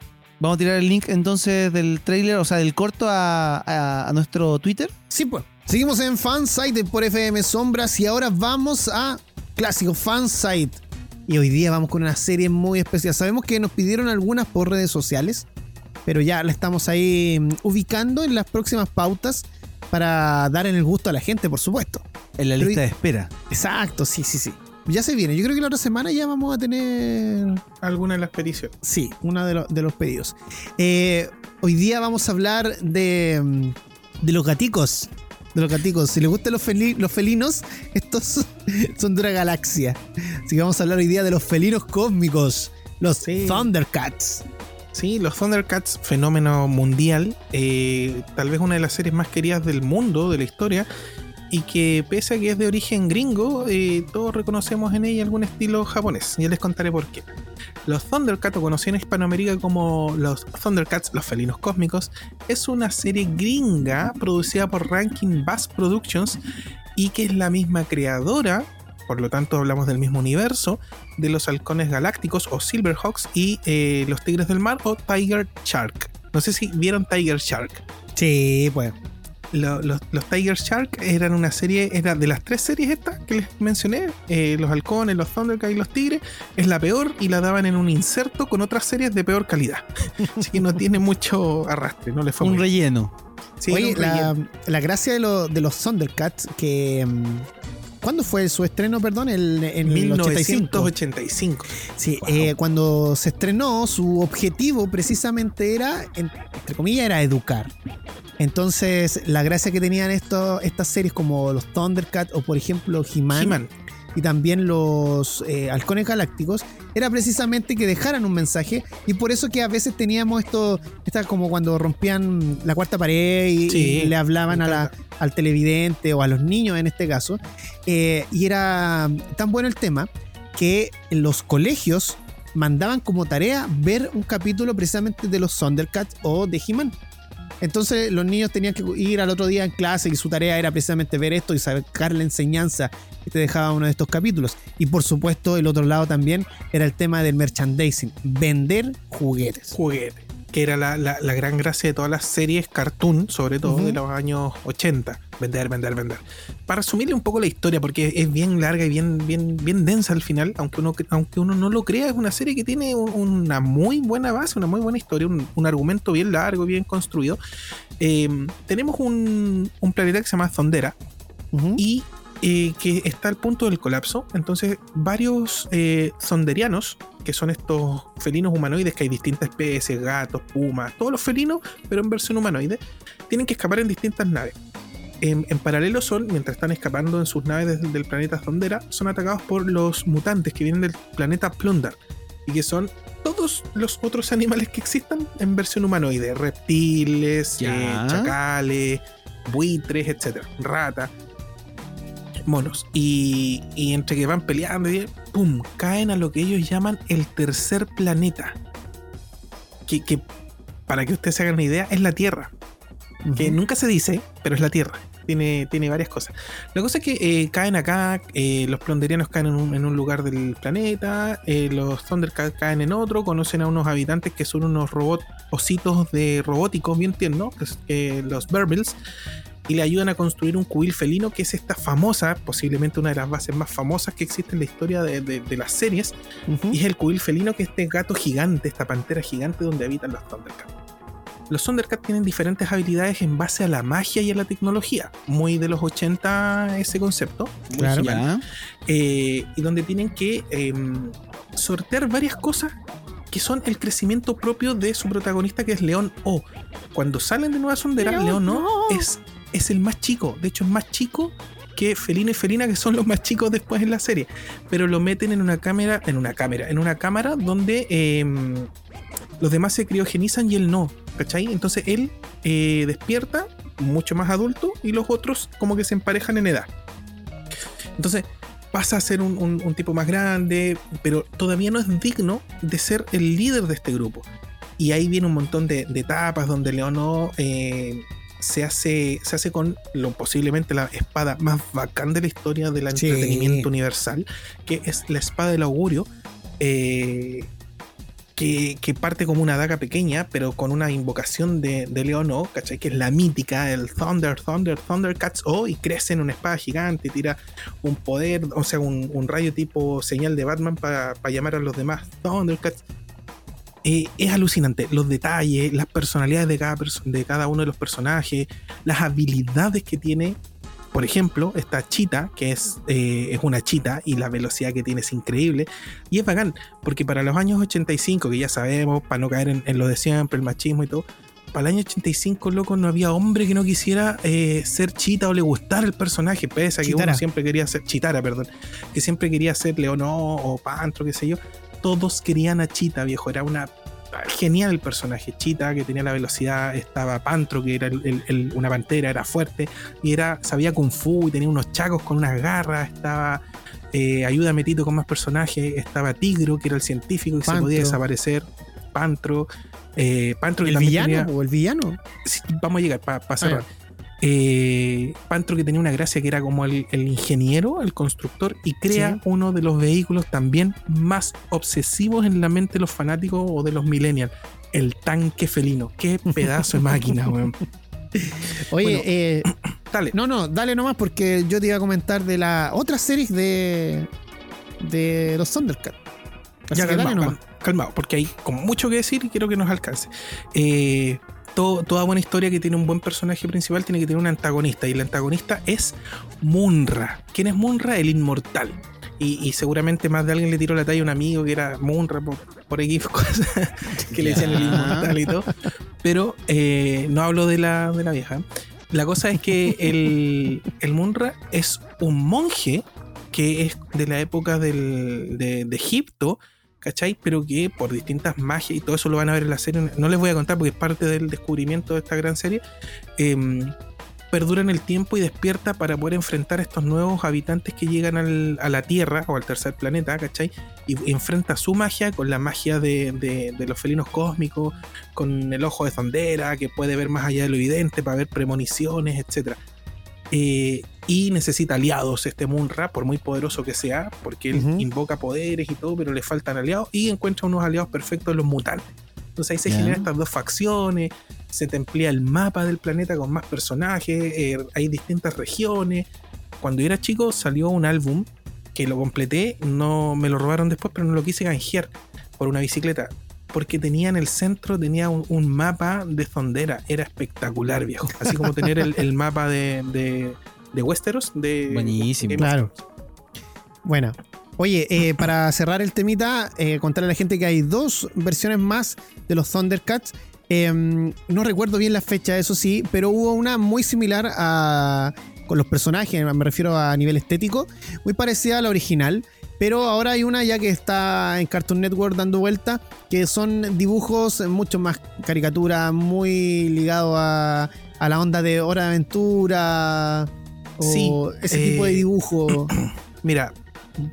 Vamos a tirar el link entonces del trailer, o sea, del corto a, a- a nuestro Twitter. Sí, pues. Seguimos en Fansite por FM Sombras y ahora vamos a Clásico Fansite. Y hoy día vamos con una serie muy especial. Sabemos que nos pidieron algunas por redes sociales, pero ya la estamos ahí mm, ubicando en las próximas pautas para dar en el gusto a la gente, por supuesto. En la Pero lista de espera. Exacto, sí, sí, sí. Ya se viene. Yo creo que la otra semana ya vamos a tener Alguna de las peticiones. Sí, uno de, lo- de los pedidos. Eh, hoy día vamos a hablar de, mm, de los gaticos. De los gaticos. Si les gustan los, feli- los felinos, estos (laughs) son de una galaxia. Así que vamos a hablar hoy día de los felinos cósmicos. Los Sí. Thundercats. Sí, los Thundercats, fenómeno mundial, eh, tal vez una de las series más queridas del mundo, de la historia, y que pese a que es de origen gringo, eh, todos reconocemos en ella algún estilo japonés. Ya les contaré por qué. Los Thundercats, o conocidos en Hispanoamérica como los Thundercats, los felinos cósmicos, es una serie gringa producida por Rankin Bass Productions y que es la misma creadora, por lo tanto hablamos del mismo universo, de los halcones galácticos o Silverhawks y eh, los tigres del mar o Tiger Shark. No sé si vieron Tiger Shark. Sí, pues. Lo- los, los Tiger Shark eran una serie, era de las tres series estas que les mencioné, eh, los halcones, los Thundercats y los tigres, es la peor y la daban en un inserto con otras series de peor calidad. (laughs) Así que no tiene mucho arrastre, no le fue Un bien. relleno. Sí, Oye, un la, relleno. la gracia de, lo- de los Thundercats, que. mm, ¿Cuándo fue su estreno, perdón? El, en el 85. 1985. Sí, Wow. eh, cuando se estrenó, su objetivo precisamente era, en- entre comillas, era educar. Entonces, la gracia que tenían esto, estas series como los Thundercats o, por ejemplo, He-Man He-Man. Y también los eh, Halcones Galácticos, era precisamente que dejaran un mensaje y por eso que a veces teníamos esto, esta como cuando rompían la cuarta pared y, Sí, y le hablaban a la, al televidente o a los niños en este caso. Eh, y era tan bueno el tema que los colegios mandaban como tarea ver un capítulo precisamente de los Thundercats o de He-Man. Entonces los niños tenían que ir al otro día en clase y su tarea era precisamente ver esto y sacar la enseñanza te dejaba uno de estos capítulos. Y por supuesto el otro lado también era el tema del merchandising, vender juguetes. juguete. Que era la, la- la gran gracia de todas las series cartoon, sobre todo de los años 80. Vender, vender, vender. Para resumirle un poco la historia, porque es bien larga y bien, bien, bien densa al final, aunque uno, aunque uno no lo crea, es una serie que tiene un- una muy buena base, una muy buena historia, un, un argumento bien largo, bien construido. Eh, tenemos un, un planeta que se llama Zondera, y eh, que está al punto del colapso. Entonces, varios eh, sonderianos, que son estos felinos humanoides, que hay distintas especies, gatos, pumas, todos los felinos, pero en versión humanoide, tienen que escapar en distintas naves. En, en paralelo son, mientras están escapando en sus naves desde el planeta Zondera, son atacados por los mutantes que vienen del planeta Plunder y que son todos los otros animales que existan en versión humanoide: reptiles, eh, chacales, buitres, etcétera, rata, monos. Y, y entre que van peleando, y, ¡pum! caen a lo que ellos llaman el tercer planeta. Que, que, para que ustedes se hagan una idea, es la Tierra. Que nunca se dice, pero es la Tierra. Tiene, tiene varias cosas. La cosa es que eh, caen acá, eh, los plonderianos caen en un, en un lugar del planeta, eh, los Thundercats caen en otro, conocen a unos habitantes que son unos robots, ositos de robóticos bien tiernos, que los Berbils, y le ayudan a construir un cubil felino, que es esta famosa, posiblemente una de las bases más famosas que existe en la historia de, de- de las series, y es el cubil felino, que es este gato gigante, esta pantera gigante donde habitan los Thundercats. Los Thundercats tienen diferentes habilidades en base a la magia y a la tecnología. Muy de los 80 ese concepto. muy Claro. Ya. Eh, y donde tienen que em, sortear varias cosas que son el crecimiento propio de su protagonista que es León O. Cuando salen de Nueva Sondera, León León O O. es, es el más chico. De hecho, es más chico que Felino y Felina, que son los más chicos después en la serie. Pero lo meten en una cámara, en una cámara, en una cámara donde em, los demás se criogenizan y él no. ¿Cachai? Entonces él eh, despierta mucho más adulto y los otros como que se emparejan en edad. Entonces pasa a ser un, tipo más grande, pero todavía no es digno de ser el líder de este grupo. Y ahí viene un montón de, etapas donde Leono eh, se, hace, se hace con lo posiblemente la espada más bacán de la historia del Sí. entretenimiento universal, que es la espada del augurio. eh, que, que parte como una daga pequeña, pero con una invocación de, de León O, ¿cachai? Que es la mítica, el Thunder, Thunder, Thundercats O, y crece en una espada gigante, tira un poder, o sea, un, un rayo tipo señal de Batman para llamar a los demás Thundercats. Eh, es alucinante. Los detalles, las personalidades de cada, perso- de cada uno de los personajes, las habilidades que tiene. Por ejemplo, esta chita, que es, eh, es una chita y la velocidad que tiene es increíble. Y es bacán, porque para los años 85, que ya sabemos, para no caer en, en lo de siempre, el machismo y todo, para el año 85, loco, no había hombre que no quisiera eh, ser chita o le gustara el personaje, pese a que Chitara. uno siempre quería ser chitara, perdón, que siempre quería ser Leonó o Pantro, qué sé yo. Todos querían a Chita, viejo, era una genial el personaje. Chita, que tenía la velocidad, estaba Pantro, que era el- el- el- una pantera, era fuerte, y era, sabía Kung Fu y tenía unos chacos con unas garras, estaba eh, Ayúdame Tito con más personajes, estaba Tigro, que era el científico que se podía desaparecer, Pantro, eh, Pantro ¿El villano tenía- o el villano? sí, vamos a llegar para Ah, cerrar. Eh, Pantro que tenía una gracia que era como el, el ingeniero, el constructor, y crea Sí. uno de los vehículos también más obsesivos en la mente de los fanáticos o de los millennials. El tanque felino. Qué (laughs) pedazo de máquina, weón. Oye, Bueno. eh, (clears throat) Dale. no, no, dale nomás porque yo te iba a comentar de la otra serie de, de los Thundercats. Así ya que dale calmado, nomás. calmado, porque hay como mucho que decir y quiero que nos alcance. Eh, todo- toda buena historia que tiene un buen personaje principal tiene que tener un antagonista y el antagonista es Munra. ¿Quién es Munra? El inmortal. Y, y seguramente más de alguien le tiró la talla a un amigo que era Munra por, por X cosas (laughs) que le decían el inmortal y todo. Pero eh, no hablo de la, de la vieja. La cosa es que el, (laughs) el Munra es un monje que es de la época del- de, de Egipto, ¿cachai? Pero que por distintas magias y todo eso lo van a ver en la serie. No les voy a contar porque es parte del descubrimiento de esta gran serie. em, perdura en el tiempo y despierta para poder enfrentar a estos nuevos habitantes que llegan al- a la Tierra o al tercer planeta, ¿cachai? Y enfrenta su magia con la magia de, los felinos cósmicos, con el ojo de Zondera, que puede ver más allá de lo evidente para ver premoniciones, etc. Eh, y necesita aliados este Munra, por muy poderoso que sea, porque él invoca poderes y todo, pero le faltan aliados y encuentra unos aliados perfectos los mutantes. Entonces ahí se Ya. generan estas dos facciones, se te amplía el mapa del planeta con más personajes, eh, hay distintas regiones. Cuando yo era chico salió un álbum que lo completé, no me lo robaron después, pero no lo quise canjear por una bicicleta. Porque tenía en el centro, tenía un, un mapa de Zondera. Era espectacular, viejo. Así como tener el, el mapa de, de, de Westeros. De, Buenísimo. de- Claro. Bueno. Oye, eh, para cerrar el temita, eh, contarle a la gente que hay dos versiones más de los Thundercats. Eh, no recuerdo bien la fecha, eso sí, pero hubo una muy similar a, con los personajes, me refiero a nivel estético, muy parecida a la original. Pero ahora hay una ya que está en Cartoon Network dando vuelta, que son dibujos mucho más caricatura, muy ligado a, a la onda de Hora de Aventura. O Sí, ese eh, tipo de dibujo. (clears throat) Mira,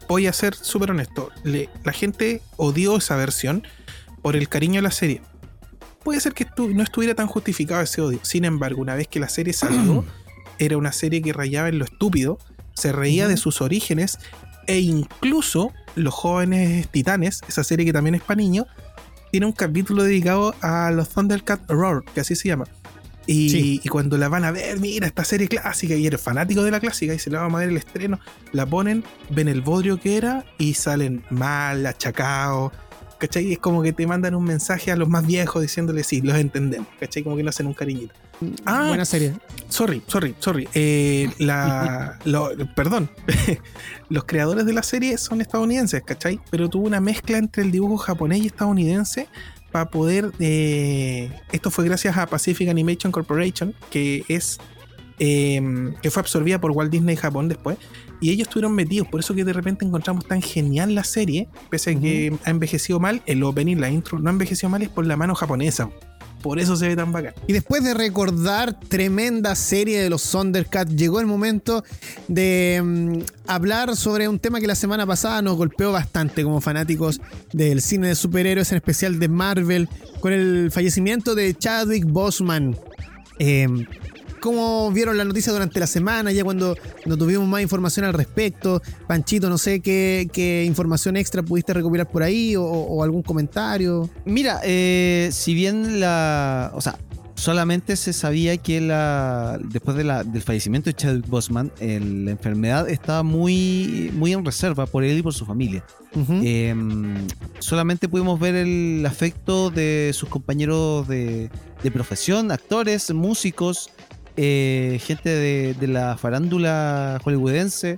voy a ser súper honesto. Le- la gente odió esa versión por el cariño a la serie. Puede ser que estu- no estuviera tan justificado ese odio. Sin embargo, una vez que la serie salió, (clears throat) era una serie que rayaba en lo estúpido, se reía de sus orígenes e incluso Los jóvenes titanes, esa serie que también es para niños, tiene un capítulo dedicado a los Thundercat Roar, que así se llama. Y, Sí. y cuando la van a ver, mira esta serie clásica, y eres fanático de la clásica, y se la vamos a ver el estreno, la ponen, ven el bodrio que era, y salen mal, achacados. ¿Cachai? Es como que te mandan un mensaje a los más viejos diciéndole sí, los entendemos. ¿Cachai? Como que no hacen un cariñito. Ah, Buena serie. Sorry, sorry, sorry. Eh, la, (laughs) lo- perdón. (laughs) Los creadores de la serie son estadounidenses, ¿cachai? Pero tuvo una mezcla entre el dibujo japonés y estadounidense para poder. eh, esto fue gracias a Pacific Animation Corporation, que es. eh, que fue absorbida por Walt Disney Japón después. Y ellos estuvieron metidos. Por eso que de repente encontramos tan genial la serie. Pese a que ha envejecido mal, el opening, la intro, no ha envejecido mal, es por la mano japonesa. Por eso se ve tan bacán. Y después de recordar tremenda serie de los Thundercats, llegó el momento de mm, hablar sobre un tema que la semana pasada nos golpeó bastante como fanáticos del cine de superhéroes, en especial de Marvel, con el fallecimiento de Chadwick Boseman. Eh, cómo vieron la noticia durante la semana, ya cuando, cuando tuvimos más información al respecto. Panchito, no sé qué, qué información extra pudiste recopilar por ahí o, o algún comentario. Mira, eh, si bien la. O sea, solamente se sabía que la, después de la- del fallecimiento de Chadwick Boseman, el- la enfermedad estaba muy, muy en reserva por él y por su familia. Eh, solamente pudimos ver el afecto de sus compañeros de, de profesión, actores, músicos, eh, gente de, de la farándula hollywoodense,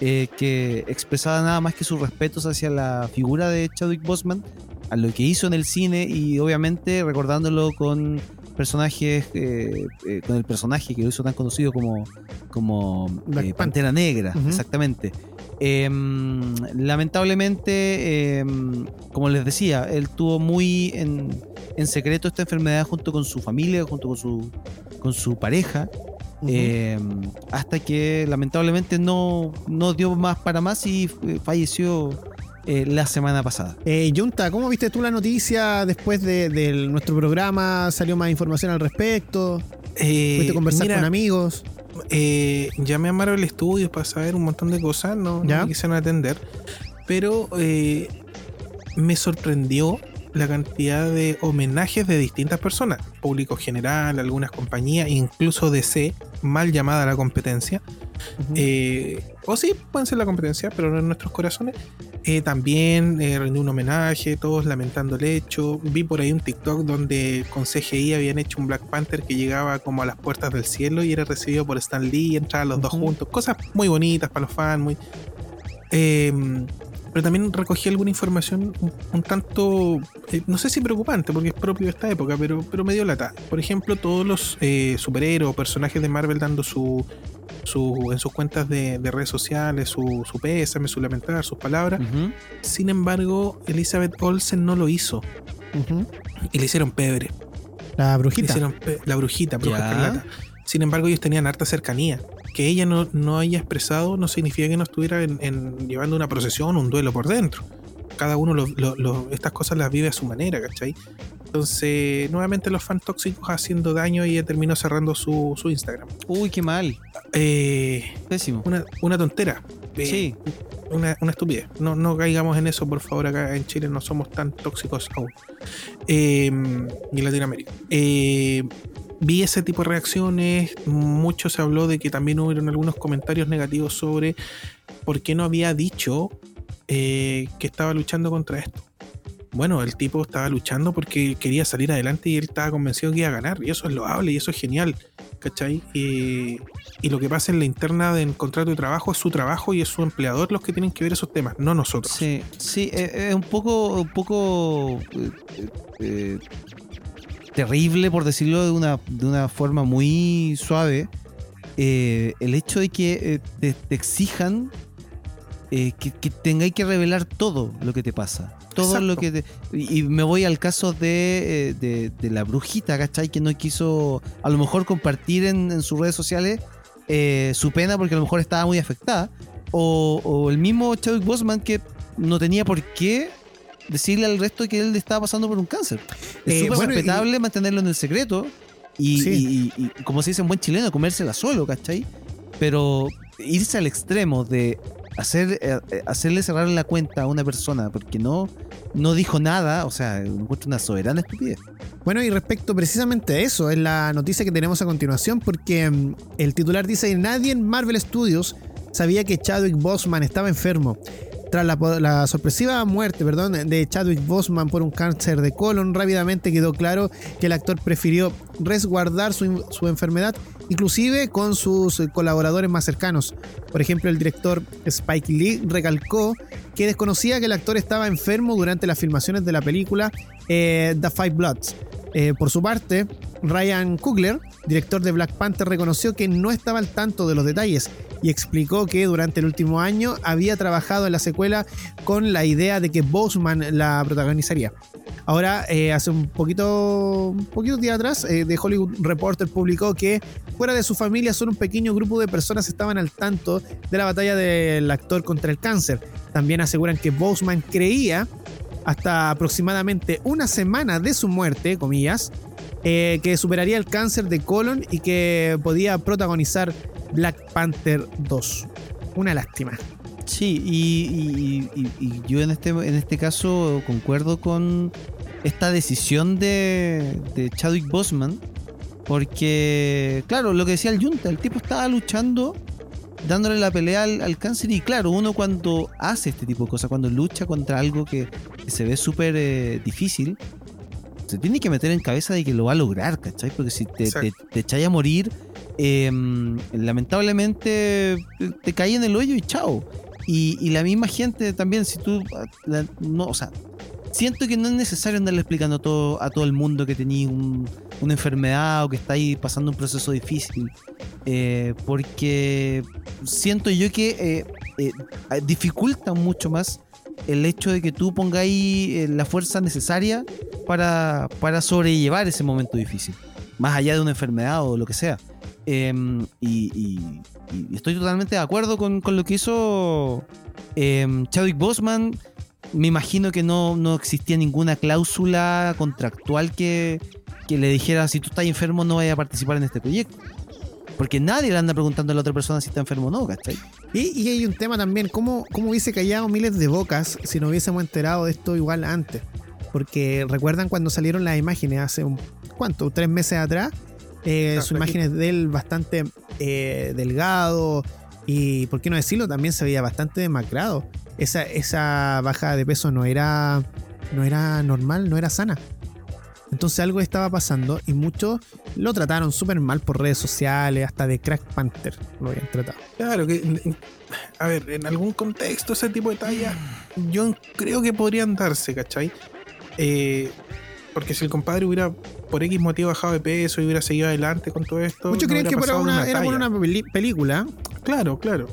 eh, que expresaba nada más que sus respetos hacia la figura de Chadwick Boseman, a lo que hizo en el cine y obviamente recordándolo con personajes, eh, con el personaje que lo hizo tan conocido como, como. Pantera Negra, exactamente. Em, lamentablemente, em, como les decía, él tuvo muy en, en secreto esta enfermedad junto con su familia, junto con su, con su pareja, em, hasta que lamentablemente no, no dio más para más y eh, falleció eh, la semana pasada. Eh, Junta, ¿cómo viste tú la noticia después de, de nuestro programa? ¿Salió más información al respecto? Eh, ¿Pudiste conversar mira, con amigos? llamé a Marvel Studios para saber un montón de cosas, no, no me quisieron atender, pero me sorprendió la cantidad de homenajes de distintas personas, público general, algunas compañías, incluso DC, mal llamada la competencia, eh, o sí, pueden ser la competencia, pero no en nuestros corazones. Eh, también eh, rendió un homenaje, todos lamentando el hecho. Vi por ahí un TikTok donde con CGI habían hecho un Black Panther que llegaba como a las puertas del cielo y era recibido por Stan Lee, entraban los dos juntos. Cosas muy bonitas para los fans, muy. Pero también recogí alguna información un, un tanto, eh, no sé si preocupante, porque es propio de esta época, pero, pero me dio lata. Por ejemplo, todos los eh, superhéroes o personajes de Marvel dando su, su en sus cuentas de, de redes sociales su, su pésame, su lamentar, sus palabras. Sin embargo, Elizabeth Olsen no lo hizo y le hicieron pebre. La Le brujita. hicieron la brujita, bruja. Sin embargo, ellos tenían harta cercanía. Que ella no, no haya expresado no significa que no estuviera en, en- llevando una procesión, un duelo por dentro. Cada uno lo- lo- lo- estas cosas las vive a su manera, ¿cachai? Entonces, nuevamente los fans tóxicos haciendo daño y ella terminó cerrando su, su Instagram. Uy, qué mal. Eh, Pésimo. una, una tontera. Eh, Sí. una, una estupidez. No, no caigamos en eso, por favor. Acá en Chile no somos tan tóxicos aún. Eh, ni en Latinoamérica. Eh, vi ese tipo de reacciones. Mucho se habló de que también hubieron algunos comentarios negativos sobre por qué no había dicho eh, que estaba luchando contra esto. Bueno, el tipo estaba luchando porque quería salir adelante y él estaba convencido que iba a ganar. Y eso es loable y eso es genial. ¿Cachai? Y, lo que pasa en la interna del contrato de trabajo es su trabajo y es su empleador los que tienen que ver esos temas, no nosotros. Sí, sí, es un poco, un poco eh, eh, terrible, por decirlo de una, de una forma muy suave, eh, el hecho de que eh, te, te exijan eh, que, que tengáis que revelar todo lo que te pasa. Todo Exacto. lo que te- y, y me voy al caso de, de, de la brujita, ¿cachai? Que no quiso a lo mejor compartir en, en sus redes sociales su pena porque a lo mejor estaba muy afectada. O, o el mismo Chadwick Boseman que no tenía por qué decirle al resto que él estaba pasando por un cáncer. Es Eh, súper bueno, y- respetable mantenerlo en el secreto y, Sí. y- y- y como se dice en buen chileno, comérsela solo, ¿cachai? Pero irse al extremo de hacer, eh, hacerle cerrar la cuenta a una persona porque no, no dijo nada, o sea, encuentro una soberana estupidez. Bueno, y respecto precisamente a eso, es la noticia que tenemos a continuación, porque mm, el titular dice nadie en Marvel Studios sabía que Chadwick Boseman estaba enfermo. Tras la, la sorpresiva muerte perdón, de Chadwick Boseman por un cáncer de colon, rápidamente quedó claro que el actor prefirió resguardar su, su enfermedad, inclusive con sus colaboradores más cercanos. Por ejemplo, el director Spike Lee recalcó que desconocía que el actor estaba enfermo durante las filmaciones de la película eh, The Five Bloods. Eh, por su parte, Ryan Coogler, director de Black Panther, reconoció que no estaba al tanto de los detalles y explicó que durante el último año había trabajado en la secuela con la idea de que Boseman la protagonizaría. Ahora, eh, hace un poquito, un poquito día atrás, eh, The Hollywood Reporter publicó que fuera de su familia solo un pequeño grupo de personas estaban al tanto de la batalla del actor contra el cáncer. También aseguran que Boseman creía hasta aproximadamente una semana de su muerte, comillas, eh, que superaría el cáncer de colon y que podía protagonizar Black Panther 2. Una lástima. Sí, y, y- yo en este, en este caso concuerdo con esta decisión de, de Chadwick Boseman, porque, claro, lo que decía el Junta, el tipo estaba luchando, dándole la pelea al, al cáncer, y claro, uno cuando hace este tipo de cosas, cuando lucha contra algo que, que se ve súper eh, difícil, se tiene que meter en cabeza de que lo va a lograr, ¿cachai? Porque si te, te, te echáis a morir, eh, lamentablemente te- te caí en el hoyo y chao. Y, y la misma gente también, si tú, ah, la- no, o sea, siento que no es necesario andarle explicando todo, a todo el mundo que tenía un- una enfermedad o que está ahí pasando un proceso difícil. eh, porque siento yo que eh, eh, dificulta mucho más el hecho de que tú pongáis la fuerza necesaria para, para sobrellevar ese momento difícil. Más allá de una enfermedad o lo que sea. Em, y, estoy totalmente de acuerdo con, con lo que hizo em, Chadwick Boseman. Me imagino que no, no existía ninguna cláusula contractual que, que le dijera si tú estás enfermo no vayas a participar en este proyecto. Porque nadie le anda preguntando a la otra persona si está enfermo o no, ¿cachai? Y, y hay un tema también, ¿cómo, ¿cómo hubiese callado miles de bocas si no hubiésemos enterado de esto igual antes? Porque recuerdan cuando salieron las imágenes hace un, ¿cuánto? Tres meses atrás. Eh, Ah, sus aquí. imágenes de él bastante eh, delgado y, ¿por qué no decirlo? También se veía bastante demacrado. Esa, esa baja de peso no era, no era normal, no era sana. Entonces algo estaba pasando y muchos lo trataron súper mal por redes sociales, hasta de Crack Panther lo habían tratado. Claro, que. A ver, en algún contexto ese tipo de tallas, yo creo que podrían darse, ¿cachai? Eh, porque si el compadre hubiera por X motivo bajado de peso y hubiera seguido adelante con todo esto. Muchos no creen que por una, era por una película. Claro, claro.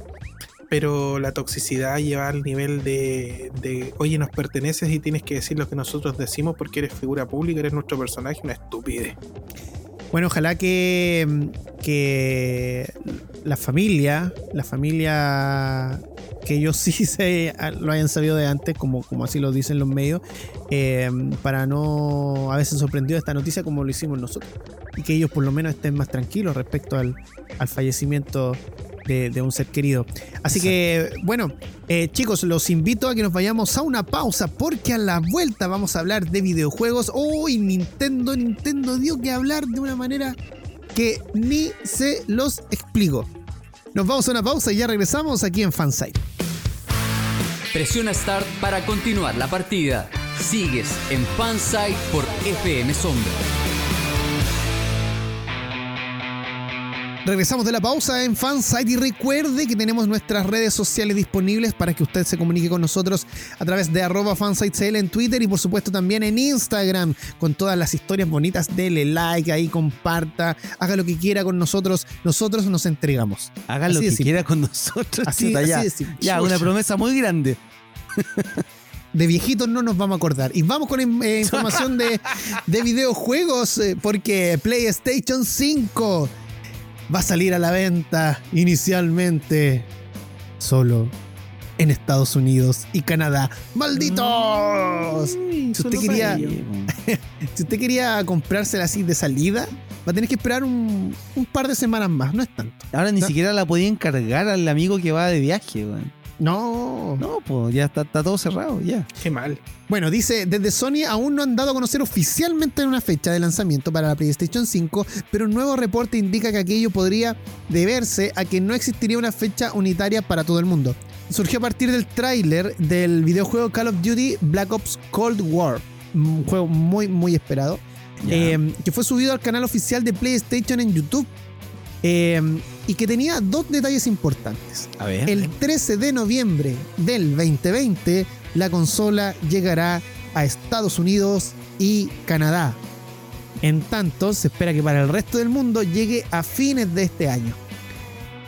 Pero la toxicidad lleva al nivel de, de, oye, nos perteneces y tienes que decir lo que nosotros decimos porque eres figura pública, eres nuestro personaje, una estupidez. Bueno, ojalá que, que la familia, la familia que ellos sí (laughs) se lo hayan sabido de antes, como, como así lo dicen los medios, eh, para no haberse sorprendido esta noticia como lo hicimos nosotros. Y que ellos por lo menos estén más tranquilos respecto al, al fallecimiento de, de un ser querido. Así que, bueno, eh, chicos, los invito a que nos vayamos a una pausa porque a la vuelta vamos a hablar de videojuegos. Uy, Nintendo, Nintendo dio que hablar de una manera que ni se los explico. Nos vamos a una pausa y ya regresamos aquí en Fansite. Presiona Start para continuar la partida. Sigues en Fansite por FM Sombra. Regresamos de la pausa en Fansite y recuerde que tenemos nuestras redes sociales disponibles para que usted se comunique con nosotros a través de arroba fansitecl en Twitter y por supuesto también en Instagram con todas las historias bonitas. Dele like ahí, comparta, haga lo que quiera con nosotros. Nosotros nos entregamos. Haga lo Así que simple. quiera con nosotros. Así, chuta, así ya, de simple. ya, una promesa muy grande. de viejitos no nos vamos a acordar. Y vamos con eh, (laughs) información de, de videojuegos, eh, porque PlayStation 5 va a salir a la venta inicialmente solo en Estados Unidos y Canadá. ¡Malditos! Uy, Si usted quería- para ellos. (laughs) Si usted quería comprársela así de salida, va a tener que esperar un, un par de semanas más, no es tanto. Ahora ni siquiera la podía encargar al amigo que va de viaje, weón. No. No, pues ya está, está todo cerrado, ya. Qué mal. Bueno, dice, desde Sony aún no han dado a conocer oficialmente una fecha de lanzamiento para la PlayStation 5, pero un nuevo reporte indica que aquello podría deberse a que no existiría una fecha unitaria para todo el mundo. Surgió a partir del tráiler del videojuego Call of Duty Black Ops Cold War, un juego muy muy esperado, eh, que fue subido al canal oficial de PlayStation en YouTube eh, y que tenía dos detalles importantes. a ver. El 13 de noviembre del 2020, la consola llegará a Estados Unidos y Canadá. En tanto, se espera que para el resto del mundo llegue a fines de este año.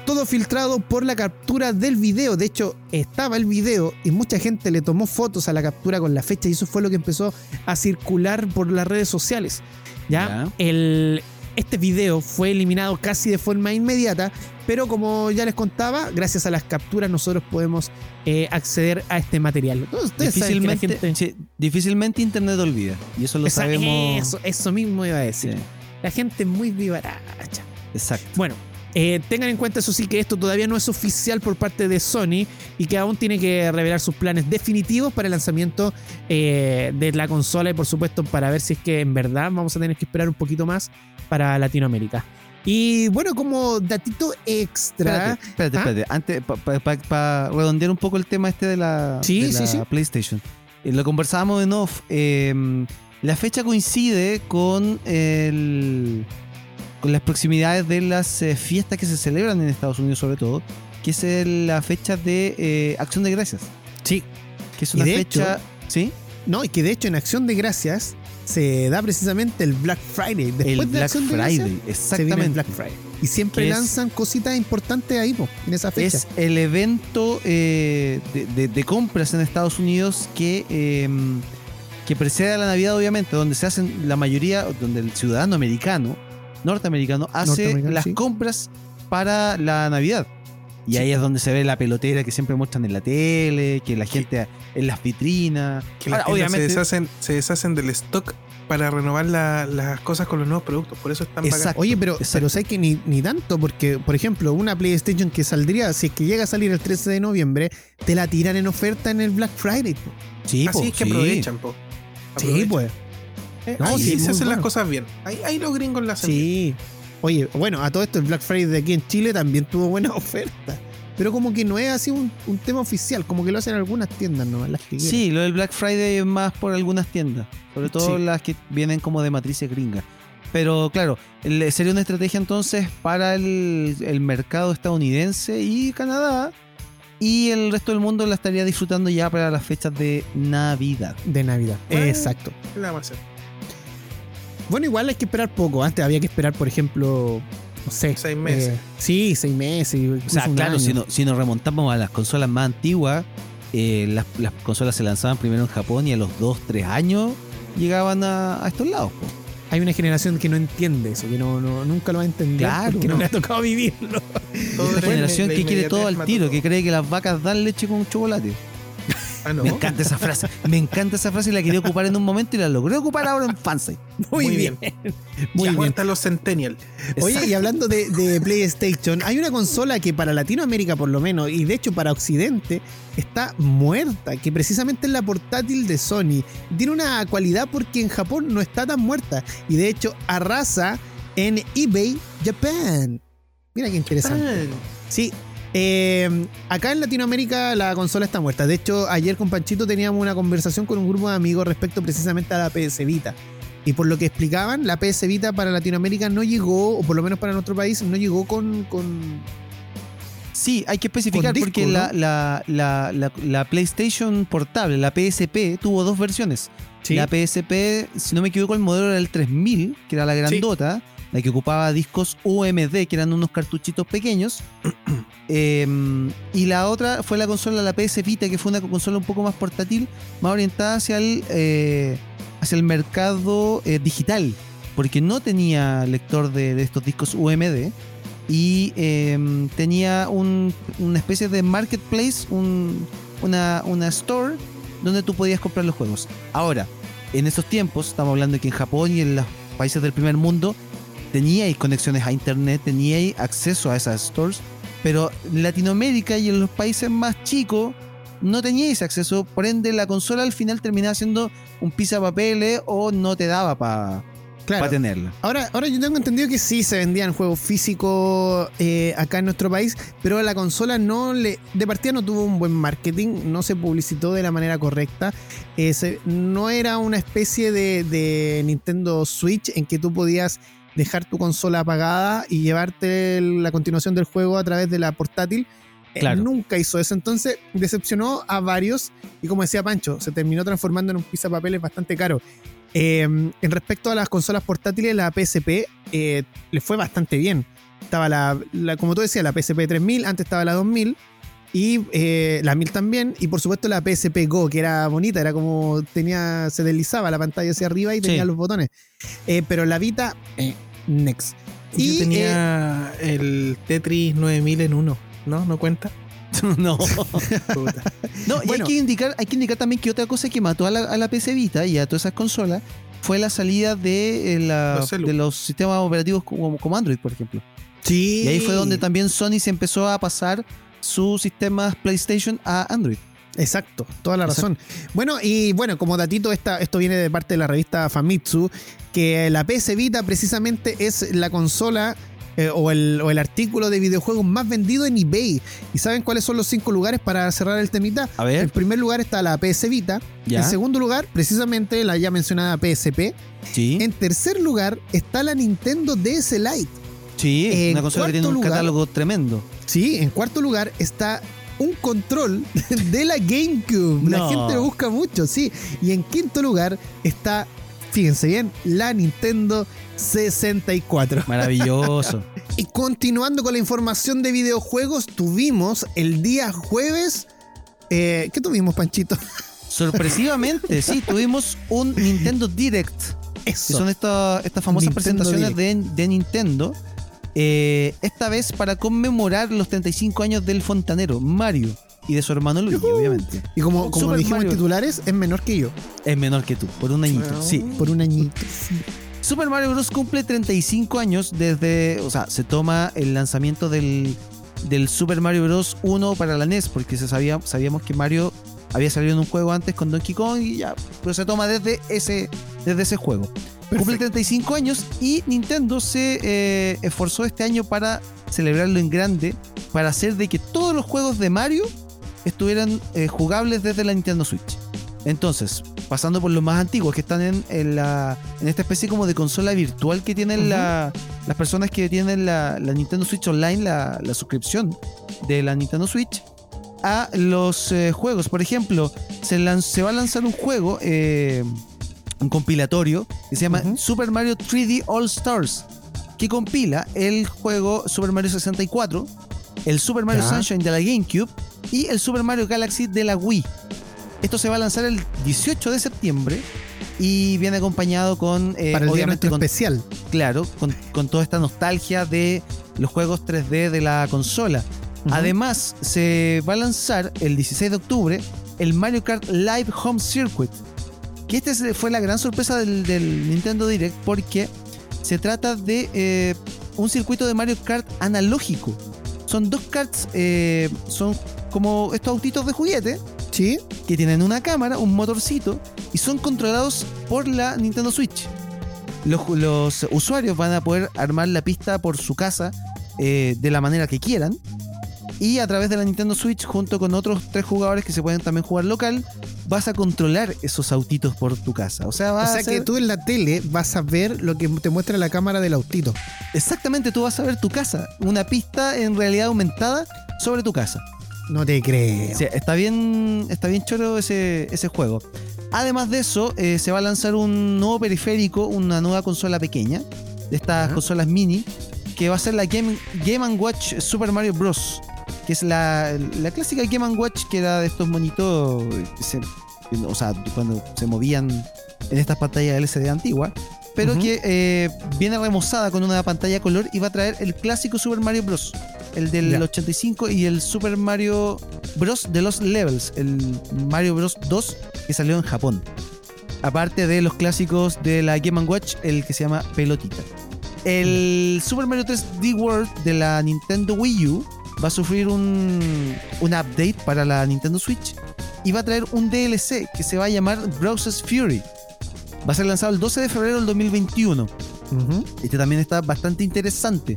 Todo filtrado por la captura del video. De hecho, estaba el video y mucha gente le tomó fotos a la captura con la fecha y eso fue lo que empezó a circular por las redes sociales. ¿ya? Ya. El, este video fue eliminado casi de forma inmediata, pero como ya les contaba, gracias a las capturas nosotros podemos eh, acceder a este material. Todos ustedes saben que la Difícilmente, gente- sí, difícilmente Internet olvida. Y eso lo Esa- sabemos. Eso, eso mismo iba a decir. Sí, La gente es muy vivaracha. exacto. Bueno, eh, tengan en cuenta eso sí que esto todavía no es oficial por parte de Sony y que aún tiene que revelar sus planes definitivos para el lanzamiento eh, de la consola y por supuesto para ver si es que en verdad vamos a tener que esperar un poquito más para Latinoamérica. Y bueno, como datito extra, Espérate, espérate, ¿Ah? espérate. Antes, para redondear un poco el tema este de la, Sí, de sí, la sí. PlayStation. Eh, lo conversábamos en off. eh, la fecha coincide con el con las proximidades de las eh, fiestas que se celebran en Estados Unidos sobre todo, que es el- la fecha de eh, Acción de Gracias. sí, Que es Y una de fecha... ¿Sí? no, y que de hecho en Acción de Gracias se da precisamente el Black Friday. Después el de Black Acción de Friday, Gracias, se viene el exactamente. Black Friday. Y siempre es- lanzan cositas importantes ahí, po, en esa fecha. Es el evento eh, de, de- de compras en Estados Unidos que, eh, que precede a la Navidad, obviamente, donde se hacen la mayoría, donde el ciudadano americano, norteamericano, hace Norteamericano, las sí. compras para la Navidad. Y Sí. ahí es donde se ve la pelotera que siempre muestran en la tele, que la gente en las vitrinas. Que las Ahora, tiendas se obviamente- deshacen, se deshacen del stock para renovar la- las cosas con los nuevos productos. Por eso están Exacto. Oye, pero, exacto. pero sé que ni, ni tanto, porque, por ejemplo, una PlayStation que saldría, si es que llega a salir el 13 de noviembre, te la tiran en oferta en el Black Friday. po. Sí, Así po, es que sí. aprovechan, po. Sí, Aprovechan. pues. No, ahí sí, se hacen las cosas bien. Ahí, ahí los gringos las hacen bien. Sí. Oye, bueno, a todo esto, el Black Friday de aquí en Chile también tuvo buena (laughs) oferta. Pero como que no es así un, un tema oficial, como que lo hacen algunas tiendas, ¿no? Las que. Sí, lo del Black Friday es más por algunas tiendas, sobre todo Sí. las que vienen como de matrices gringas. Pero claro, sería una estrategia entonces para el, el mercado estadounidense y Canadá. Y el resto del mundo la estaría disfrutando ya para las fechas de Navidad. De Navidad. Bueno. Exacto. ¿Qué le vamos a hacer? Bueno, igual hay que esperar poco. Antes había que esperar, por ejemplo, no sé. Seis meses. eh, sí, seis meses. O sea, claro, año. si, no- si nos remontamos a las consolas más antiguas, eh, las, las consolas se lanzaban primero en Japón y a los 2, 3 años llegaban a, a estos lados. po. hay una generación que no entiende eso, que no, no- nunca lo va a entender Claro, porque no, no. le ha tocado vivirlo. Todo Esta era generación que quiere todo al tiro, mató que todo. cree que las vacas dan leche con chocolate. (laughs) Ah, no. Me encanta esa frase. Me encanta esa frase y la quería ocupar en un momento y la logré ocupar ahora en Fansite. Muy, Muy bien. bien. (laughs) Muy Ya bien. los Centennial. Oye, y hablando de, de PlayStation, hay una consola que para Latinoamérica por lo menos, y de hecho para Occidente, está muerta, que precisamente es la portátil de Sony. Tiene una cualidad porque en Japón no está tan muerta, y de hecho arrasa en eBay Japan. Mira qué interesante. Sí. Eh, acá en Latinoamérica la consola está muerta. De hecho, ayer con Panchito teníamos una conversación con un grupo de amigos respecto precisamente a la PS Vita. Y por lo que explicaban, la PS Vita para Latinoamérica no llegó, o por lo menos para nuestro país, no llegó con. con Sí, hay que especificar disco, porque ¿no? la, la- la- la- la PlayStation portable, la PSP, tuvo dos versiones. La PSP, si no me equivoco, el modelo era el 3000, que era la grandota, la que ocupaba discos UMD, que eran unos cartuchitos pequeños. (clears throat) Em, y la otra fue la consola, la PS Vita, que fue una consola un poco más portátil, más orientada hacia el, eh, hacia el mercado eh, digital, porque no tenía lector de, estos discos UMD y em, tenía un- una especie de marketplace, un- una, una store donde tú podías comprar los juegos. Ahora, en esos tiempos, estamos hablando de que en Japón y en los países del primer mundo teníais conexiones a internet, teníais acceso a esas stores, pero en Latinoamérica y en los países más chicos no teníais acceso, por ende la consola al final terminaba siendo un pizza papeles o no te daba para claro. tenerla. Ahora, ahora yo tengo entendido que sí se vendían juegos físicos eh, acá en nuestro país, pero la consola no le. De partida no tuvo un buen marketing, no se publicitó de la manera correcta. eh, se- no era una especie de, de Nintendo Switch en que tú podías dejar tu consola apagada y llevarte la continuación del juego a través de la portátil. Eh, Claro. nunca hizo eso. Entonces decepcionó a varios. Y como decía Pancho, se terminó transformando en un papeles bastante caro. Eh, en respecto a las consolas portátiles, la PSP eh, le fue bastante bien. Estaba la, la- como tú decías, la PSP 3000, antes estaba la 2000 y eh, la 1000 también. Y por supuesto la PSP Go, que era bonita, era como tenía, se deslizaba la pantalla hacia arriba y tenía Sí. los botones. Eh, pero la Vita, eh, Next. Yo Y, eh, tenía el Tetris 9000 en uno, ¿no? ¿No cuenta? (laughs) no. (laughs) Puta. No, y hay que indicar, hay que indicar también que otra cosa que mató a la, a la PC Vita y a todas esas consolas fue la salida de, eh, la- Los de los sistemas operativos como, como Android, por ejemplo. sí. Y ahí fue donde también Sony se empezó a pasar sus sistemas PlayStation a Android. Exacto, toda la razón. Bueno, y bueno, como datito, esta, esto viene de parte de la revista Famitsu, que la PS Vita precisamente es la consola eh, o, el, o el artículo de videojuegos más vendido en eBay. ¿Y saben cuáles son los cinco lugares para cerrar el temita? A ver. En primer lugar está la PS Vita. Ya. En segundo lugar, precisamente la ya mencionada PSP. Sí. En tercer lugar está la Nintendo DS Lite. Sí, en una consola que tiene un lugar- catálogo tremendo. Sí, en cuarto lugar está un control (laughs) de la GameCube. La gente lo busca mucho, sí. Y en quinto lugar está, fíjense bien, la Nintendo 64. Maravilloso. (laughs) Y continuando con la información de videojuegos, tuvimos el día jueves. eh, ¿Qué tuvimos, Panchito? (laughs) Sorpresivamente, sí, tuvimos un Nintendo Direct. que Eso. son estas estas famosas Nintendo presentaciones de, de Nintendo. Eh, esta vez para conmemorar los 35 años del fontanero, Mario, y de su hermano Luigi, obviamente. Y como, como dijimos Mario. en titulares, es menor que yo. Es menor que tú, por un añito. Sí. Por un añito. Super Mario Bros. cumple 35 años desde. O sea, se toma el lanzamiento del, del Super Mario Bros. 1 para la NES, porque se sabía, sabíamos que Mario había salido en un juego antes con Donkey Kong y ya. Pero se toma desde ese, desde ese juego. Cumple 35 años y Nintendo se eh, esforzó este año para celebrarlo en grande, para hacer de que todos los juegos de Mario estuvieran eh, jugables desde la Nintendo Switch. Entonces, pasando por los más antiguos que están en, en la, en esta especie como de consola virtual que tienen la- las personas que tienen la, la Nintendo Switch Online, la, la suscripción de la Nintendo Switch, a los eh, juegos. Por ejemplo, se, va a lanzar un juego, eh, un compilatorio, que se llama. Super Mario 3D All Stars, que compila el juego Super Mario 64, el Super Mario Ya. Sunshine de la GameCube y el Super Mario Galaxy de la Wii. Esto se va a lanzar el 18 de septiembre y viene acompañado con, eh, para el día obviamente, con, especial. claro, con, con toda esta nostalgia de los juegos 3D de la consola. Además, se va a lanzar el 16 de octubre el Mario Kart Live Home Circuit. Que este es- fue la gran sorpresa del, del Nintendo Direct porque se trata de eh, un circuito de Mario Kart analógico. Son dos karts, eh, son como estos autitos de juguete Sí. que tienen una cámara, un motorcito y son controlados por la Nintendo Switch. Los, los usuarios van a poder armar la pista por su casa eh, de la manera que quieran y a través de la Nintendo Switch junto con otros tres jugadores que se pueden también jugar local vas a controlar esos autitos por tu casa. O sea, O vas sea a ser- que tú en la tele vas a ver lo que te muestra la cámara del autito. exactamente tú vas a ver tu casa, una pista en realidad aumentada sobre tu casa. No te creo. Sí, está bien, está bien choro ese, ese juego. Además de eso, eh, se va a lanzar un nuevo periférico, una nueva consola pequeña, de estas consolas mini, que va a ser la Game, Game Watch Super Mario Bros. Que es la, la clásica Game Watch que era de estos monitos, se- o sea, cuando se movían en estas pantallas LCD antiguas, pero que eh, viene remozada con una pantalla color y va a traer el clásico Super Mario Bros. El del Ya. 85 y el Super Mario Bros. de los Levels, el Mario Bros. 2 que salió en Japón. Aparte de los clásicos de la Game Watch, el que se llama Pelotita. El Super Mario 3D World de la Nintendo Wii U va a sufrir un, un update para la Nintendo Switch y va a traer un DLC que se va a llamar Browser's Fury. Va a ser lanzado el 12 de febrero del 2021. Ujú. Este también está bastante interesante.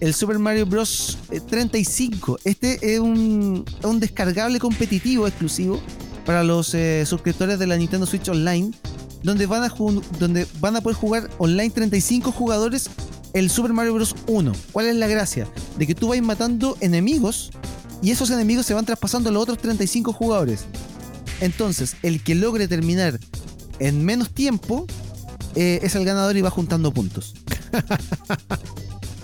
El Super Mario Bros. eh, 35. Este es un, un descargable competitivo exclusivo para los eh, suscriptores de la Nintendo Switch Online, donde van, a donde van a poder jugar online 35 jugadores el Super Mario Bros. 1. ¿Cuál es la gracia? De que tú vas matando enemigos y esos enemigos se van traspasando a los otros 35 jugadores. Entonces, el que logre terminar en menos tiempo eh, es el ganador y va juntando puntos. (laughs)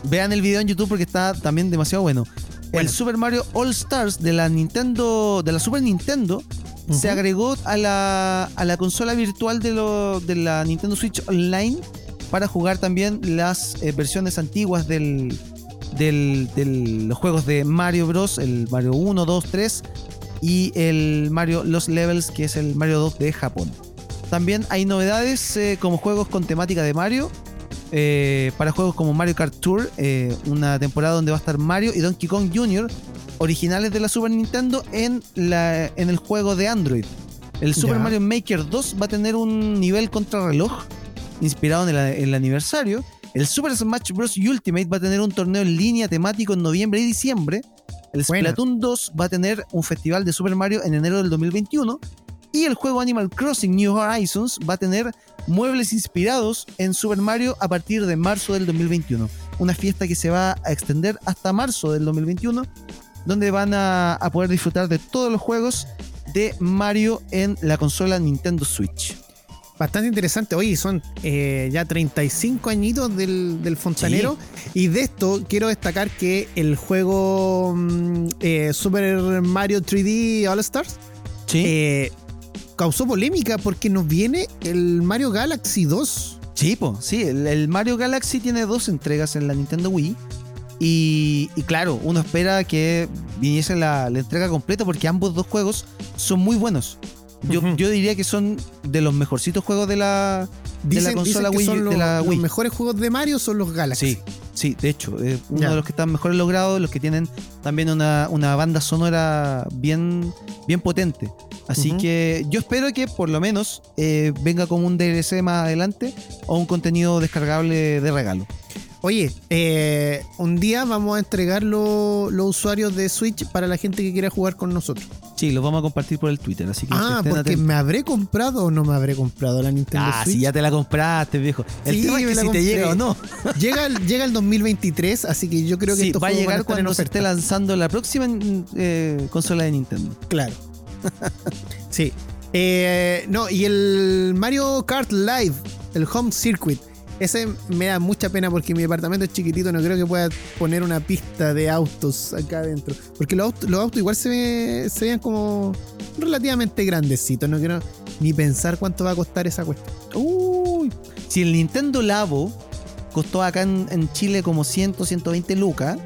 Vean el video en YouTube porque está también demasiado bueno. El. Super Mario All Stars de la Nintendo, de la Super Nintendo, se agregó a la, a la consola virtual de, lo- de la Nintendo Switch Online para jugar también las eh, versiones antiguas del, del, del- los juegos de Mario Bros, el Mario 1, 2, 3 y el Mario Los Levels, que es el Mario 2 de Japón. También hay novedades eh, como juegos con temática de Mario. eh, para juegos como Mario Kart Tour, eh, una temporada donde va a estar Mario y Donkey Kong Jr., originales de la Super Nintendo, en, la, en el juego de Android. El Super Ya. Mario Maker 2 va a tener un nivel contrarreloj inspirado en el, en el aniversario. El Super Smash Bros. Ultimate va a tener un torneo en línea temático en noviembre y diciembre. El. Splatoon 2 va a tener un festival de Super Mario en enero del 2021. Y el juego Animal Crossing New Horizons va a tener muebles inspirados en Super Mario a partir de marzo del 2021. Una fiesta que se va a extender hasta marzo del 2021, donde van a, a poder disfrutar de todos los juegos de Mario en la consola Nintendo Switch. Bastante interesante. Oye, son eh, ya 35 añitos del, del fontanero. Y de esto quiero destacar que el juego mm, eh, Super Mario 3D All Stars Sí, eh, causó polémica porque nos viene el Mario Galaxy 2. sí, po, sí. El, el Mario Galaxy tiene dos entregas en la Nintendo Wii. Y, y claro, uno espera que viniese la, la entrega completa porque ambos dos juegos son muy buenos. Yo, yo diría que son de los mejorcitos juegos de la, de la consola Wii. son de los, la los Wii. mejores juegos de Mario son los Galaxy. Sí, sí, de hecho, eh, uno de los que están mejores logrados, los que tienen también una, una banda sonora bien, bien potente. Así que yo espero que por lo menos eh, venga como un DLC más adelante o un contenido descargable de regalo. Oye, eh, un día vamos a entregar lo- los usuarios de Switch para la gente que quiera jugar con nosotros. Sí, los vamos a compartir por el Twitter, así que Ah, porque atentos. me habré comprado o no me habré comprado la Nintendo Ah, Switch. si ya te la compraste, viejo. El Sí, tema es que si te llega o no. (laughs) Llega, el- llega el 2023, así que yo creo que Sí, estos va a llegar cuando se esté lanzando la próxima eh, consola de Nintendo. Claro. (laughs) sí. Eh, no, y el Mario Kart Live, el Home Circuit. Ese me da mucha pena porque mi departamento es chiquitito, no creo que pueda poner una pista de autos acá adentro. Porque los autos, los autos igual se, ve- se vean como relativamente grandecitos. No quiero ni pensar cuánto va a costar esa cuestión. Uy. Si el Nintendo Labo costó acá en, en Chile como 100, 120 lucas,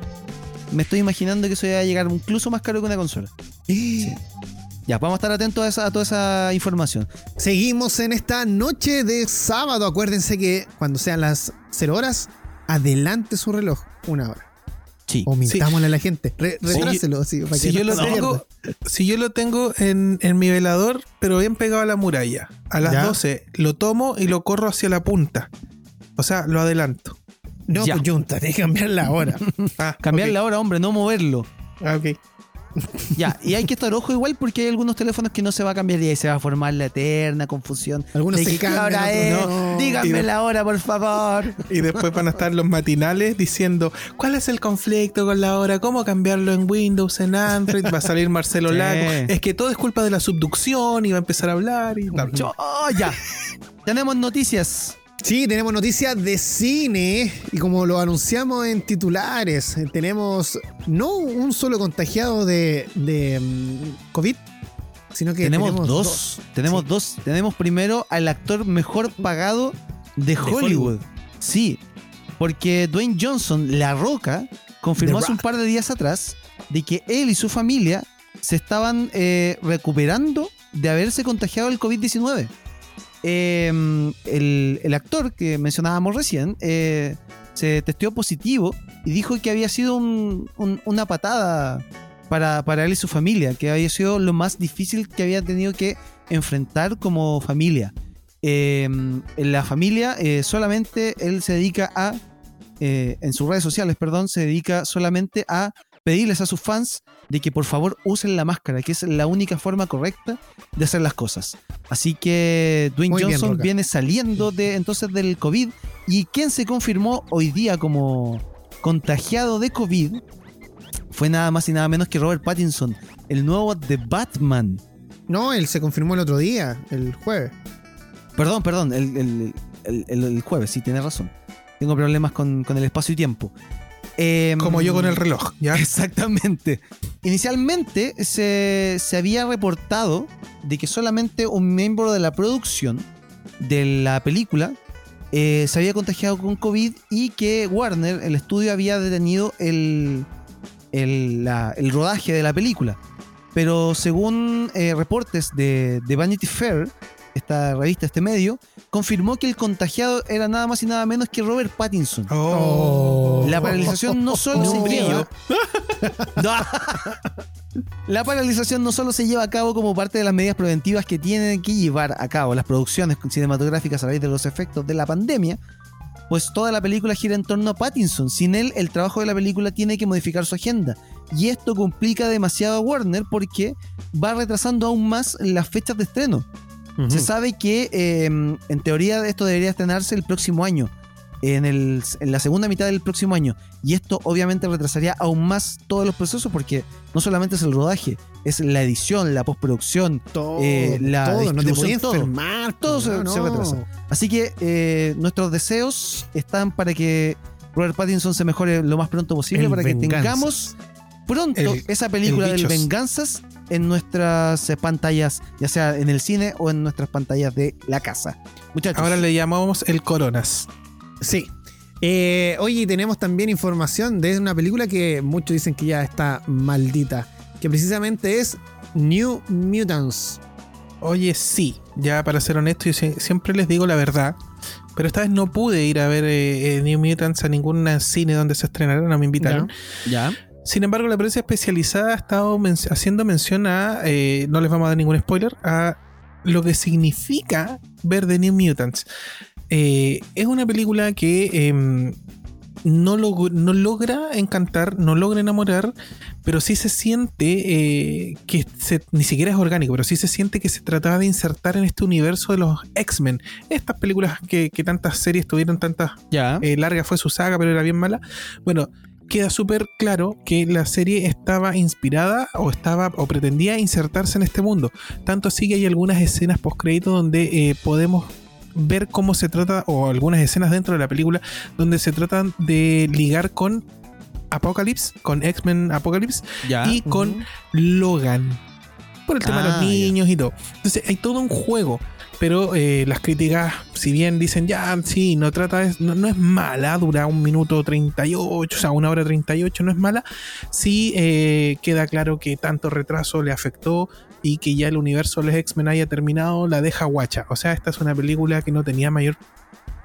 me estoy imaginando que eso va a llegar incluso más caro que una consola. Ya, vamos a estar atentos a, esa- a toda esa información. Seguimos en esta noche de sábado. Acuérdense que cuando sean las 0 horas, adelante su reloj una hora. Sí. O mintámosle a la gente. Re- para Si que yo, no lo tengo, si yo lo tengo en, en mi velador, pero bien pegado a la muralla, a las Ya. 12 lo tomo y lo corro hacia la punta. O sea, lo adelanto. No, Ya. pues Junta, tenés que cambiar la hora. (laughs) Ah, Cambiar la hora, hombre, no moverlo. Ah, ok. Ya, y hay que estar ojo igual porque hay algunos teléfonos que no se va a cambiar y ahí se va a formar la eterna confusión. Algunos de se que, ¿qué cambian, hora es? no. Díganme la hora, por favor. Y después van a estar los matinales diciendo cuál es el conflicto con la hora, cómo cambiarlo en Windows, en Android. Va a salir Marcelo (laughs) Sí. Lago. Es que todo es culpa de la subducción y va a empezar a hablar y tal. Yo- oh, ya. Tenemos noticias. Sí, tenemos noticias de cine y como lo anunciamos en titulares, eh, tenemos no un solo contagiado de, de mm, COVID, sino que tenemos, dos. Tenemos Sí. dos. Tenemos primero al actor mejor pagado de Hollywood. Hollywood. Sí, porque Dwayne Johnson, La Roca, confirmó The hace un Rock. par de días atrás de que él y su familia se estaban eh, recuperando de haberse contagiado el COVID-19. Eh, el, el actor que mencionábamos recién eh, se testeó positivo y dijo que había sido un- un- una patada para, para él y su familia, que había sido lo más difícil que había tenido que enfrentar como familia. Eh, en la familia eh, solamente él se dedica a, eh, en sus redes sociales, perdón, se dedica solamente a pedirles a sus fans de que por favor usen la máscara, que es la única forma correcta de hacer las cosas. Así que Dwayne Muy Johnson viene saliendo de entonces del COVID y quien se confirmó hoy día como contagiado de COVID fue nada más y nada menos que Robert Pattinson, el nuevo de Batman. No, él se confirmó el otro día, el jueves. Perdón, perdón, el, el- el- el- el jueves, sí, tienes razón. Tengo problemas con, con el espacio y tiempo. Em, Como yo con el reloj, ¿ya? (laughs) Exactamente. Inicialmente se, se había reportado de que solamente un miembro de la producción de la película eh, se había contagiado con COVID y que Warner, el estudio, había detenido el, el, la- el rodaje de la película. Pero según eh, reportes de, de Vanity Fair, esta revista, este medio, confirmó que el contagiado era nada más y nada menos que Robert Pattinson. Oh. La paralización no solo No. se lleva. (laughs) La paralización no solo se lleva a cabo como parte de las medidas preventivas que tienen que llevar a cabo las producciones cinematográficas a raíz de los efectos de la pandemia, pues toda la película gira en torno a Pattinson. Sin él, el trabajo de la película tiene que modificar su agenda. Y esto complica demasiado a Warner porque va retrasando aún más las fechas de estreno. Se sabe que eh, en teoría esto debería estrenarse el próximo año, en, el- en la segunda mitad del próximo año. Y esto obviamente retrasaría aún más todos los procesos porque no solamente es el rodaje, es la edición, la postproducción. Todo, Eh, la todo, no te podías todo. enfermar. Todo se- no, se no. retrasa. Así que eh, nuestros deseos están para que Robert Pattinson se mejore lo más pronto posible, El para que tengamos pronto El- esa película el del. Venganzas en nuestras eh, pantallas, ya sea en el cine o en nuestras pantallas de la casa. Muchachos. Ahora le llamamos el Coronas. Sí. Eh, oye, tenemos también información de una película que muchos dicen que ya está maldita. Que precisamente es New Mutants. Oye, sí, ya para ser honesto, yo sie- siempre les digo la verdad. Pero esta vez no pude ir a ver eh, eh, New Mutants a ningún cine donde se estrenara, no me invitaron. ya. Sin embargo, la prensa especializada ha estado men- haciendo mención a, eh, no les vamos a dar ningún spoiler, a lo que significa ver The New Mutants. Eh, es una película que em, no, log- no logra encantar, no logra enamorar, pero sí se siente eh, que se- ni siquiera es orgánico, pero sí se siente que se trataba de insertar en este universo de los X-Men. Estas películas que, que tantas series tuvieron, tantas Ya. eh, larga fue su saga, pero era bien mala. Bueno, queda súper claro que la serie estaba inspirada o estaba o pretendía insertarse en este mundo. Tanto así que hay algunas escenas post crédito donde eh, podemos ver cómo se trata, o algunas escenas dentro de la película, donde se tratan de ligar con Apocalypse, con X-Men Apocalypse ya. y con Logan. Por el tema de Ah, los niños y todo. Entonces hay todo un juego. Pero eh, las críticas, si bien dicen, ya, sí, no trata de- no, no es mala, dura un minuto 38, o sea, una hora 38, no es mala. Sí eh, queda claro que tanto retraso le afectó y que ya el universo de los X-Men haya terminado, la deja guacha. O sea, esta es una película que no tenía mayor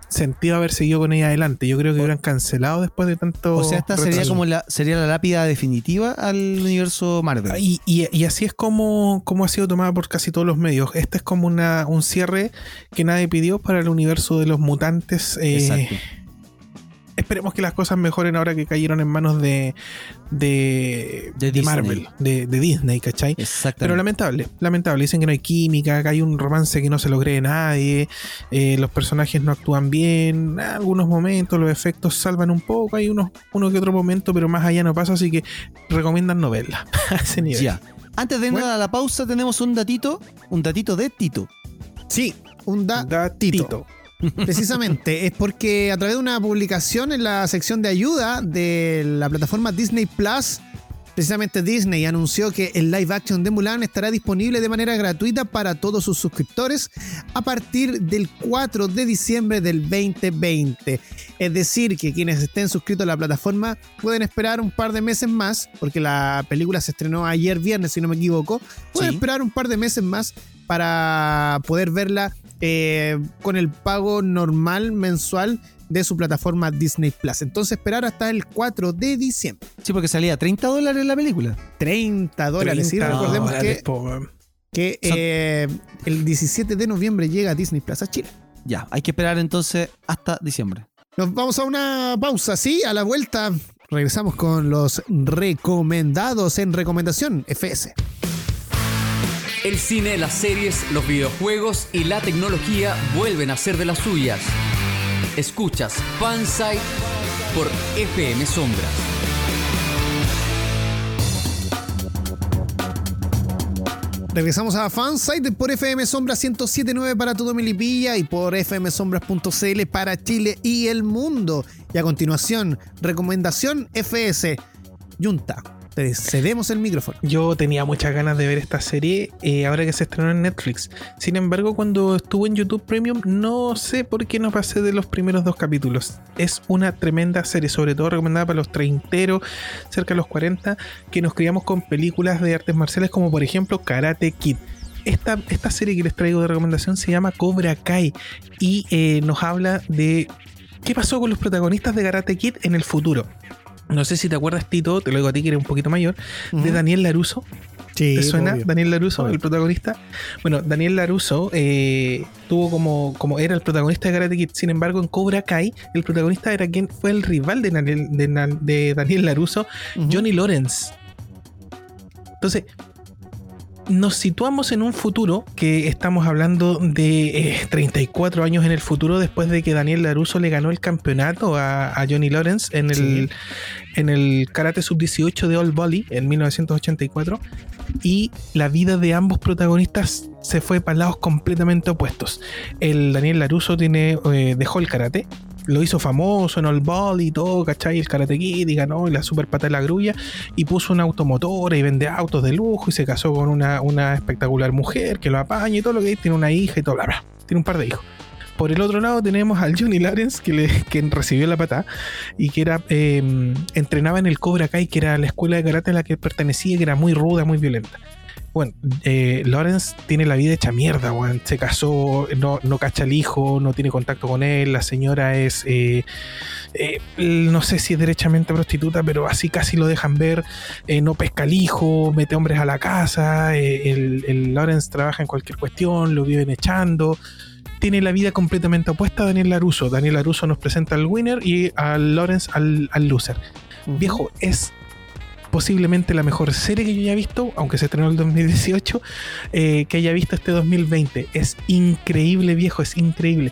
sentido haber seguido con ella adelante. Yo creo que hubieran cancelado después de tanto. O sea, esta sería como la, sería la lápida definitiva al universo Marvel. Y, y- y así es como, como ha sido tomada por casi todos los medios. Este es como una, un cierre que nadie pidió para el universo de los mutantes. eh, Exacto. Esperemos que las cosas mejoren ahora que cayeron en manos de, de, De de Disney. Marvel, de, de Disney, ¿cachai? Pero Exactamente. lamentable, lamentable. Dicen que no hay química, que hay un romance que no se lo cree nadie, eh, los personajes no actúan bien, en algunos momentos los efectos salvan un poco, hay unos, uno que otro momento, pero más allá no pasa, así que recomiendan no verla (laughs) a ese nivel. Ya. Antes de irnos Bueno. a la pausa, tenemos un datito, un datito de Tito. Sí, un da- Datito. Precisamente, es porque a través de una publicación en la sección de ayuda de la plataforma Disney Plus, precisamente Disney anunció que el live action de Mulan estará disponible de manera gratuita para todos sus suscriptores a partir del 4 de diciembre del 2020. Es decir, que quienes estén suscritos a la plataforma pueden esperar un par de meses más, porque la película se estrenó ayer viernes, si no me equivoco. Pueden Sí. esperar un par de meses más para poder verla eh, con el pago normal mensual de su plataforma Disney Plus. Entonces esperar hasta el 4 de diciembre. Sí, porque salía 30 dólares la película. 30 dólares. Y 30 recordemos dólares, que, eh, el 17 de noviembre llega Disney Plus a Chile. Ya, hay que esperar entonces hasta diciembre. Nos vamos a una pausa, sí, a la vuelta regresamos con los recomendados en recomendación FS. El cine, las series, los videojuegos y la tecnología vuelven a ser de las suyas. Escuchas Fansite por FM Sombras. Regresamos a Fansite por FM Sombra 1079 para todo Milipilla y por fmsombras.cl para Chile y el mundo. Y a continuación, recomendación FS. Junta, cedemos el micrófono. Yo tenía muchas ganas de ver esta serie eh, ahora que se estrenó en Netflix. Sin embargo, cuando estuvo en YouTube Premium, no sé por qué no pasé de los primeros dos capítulos. Es una tremenda serie, sobre todo recomendada para los treinteros, cerca de los 40, que nos criamos con películas de artes marciales como por ejemplo Karate Kid. Esta, esta serie que les traigo de recomendación se llama Cobra Kai y eh, nos habla de qué pasó con los protagonistas de Karate Kid en el futuro. No sé si te acuerdas, Tito, te lo digo a ti que eres un poquito mayor, de. Daniel Laruso. Sí, ¿Te suena obvio. Daniel Laruso, Obvio. el protagonista? Bueno, Daniel Laruso eh, tuvo como, como era el protagonista de Karate Kid. Sin embargo, en Cobra Kai, el protagonista era quien fue el rival de Daniel, de, Daniel Laruso. Johnny Lawrence. Entonces, nos situamos en un futuro que estamos hablando de eh, 34 años en el futuro después de que Daniel Laruso le ganó el campeonato a, a Johnny Lawrence en el, Sí. en el Karate Sub-18 de All Volley en 1984 y la vida de ambos protagonistas se fue para lados completamente opuestos. El Daniel Laruso tiene, eh, dejó el karate, lo hizo famoso en All Volley y todo, ¿cachai? El Karate Kid y ganó y la super pata de la grulla y puso una automotora y vende autos de lujo y se casó con una, una espectacular mujer que lo apaña y todo lo que es, tiene una hija y todo, bla, bla. Tiene un par de hijos. Por el otro lado tenemos al Johnny Lawrence que, le, que recibió la patada y que era eh, entrenaba en el Cobra Kai, que era la escuela de karate a la que pertenecía, que era muy ruda, muy violenta. Bueno, eh, Lawrence tiene la vida hecha mierda, weón. Se casó, no, no cacha al hijo, no tiene contacto con él. La señora es, eh, eh, no sé si es derechamente prostituta, pero así casi lo dejan ver. Eh, no pesca al hijo, mete hombres a la casa. eh, el, el Lawrence trabaja en cualquier cuestión, lo viven echando. Tiene la vida completamente opuesta a Daniel Laruso. Daniel Laruso nos presenta al winner y al Lawrence al, al loser. Viejo, es posiblemente la mejor serie que yo haya visto, aunque se estrenó en el 2018, eh, que haya visto este 2020. Es increíble, viejo, es increíble.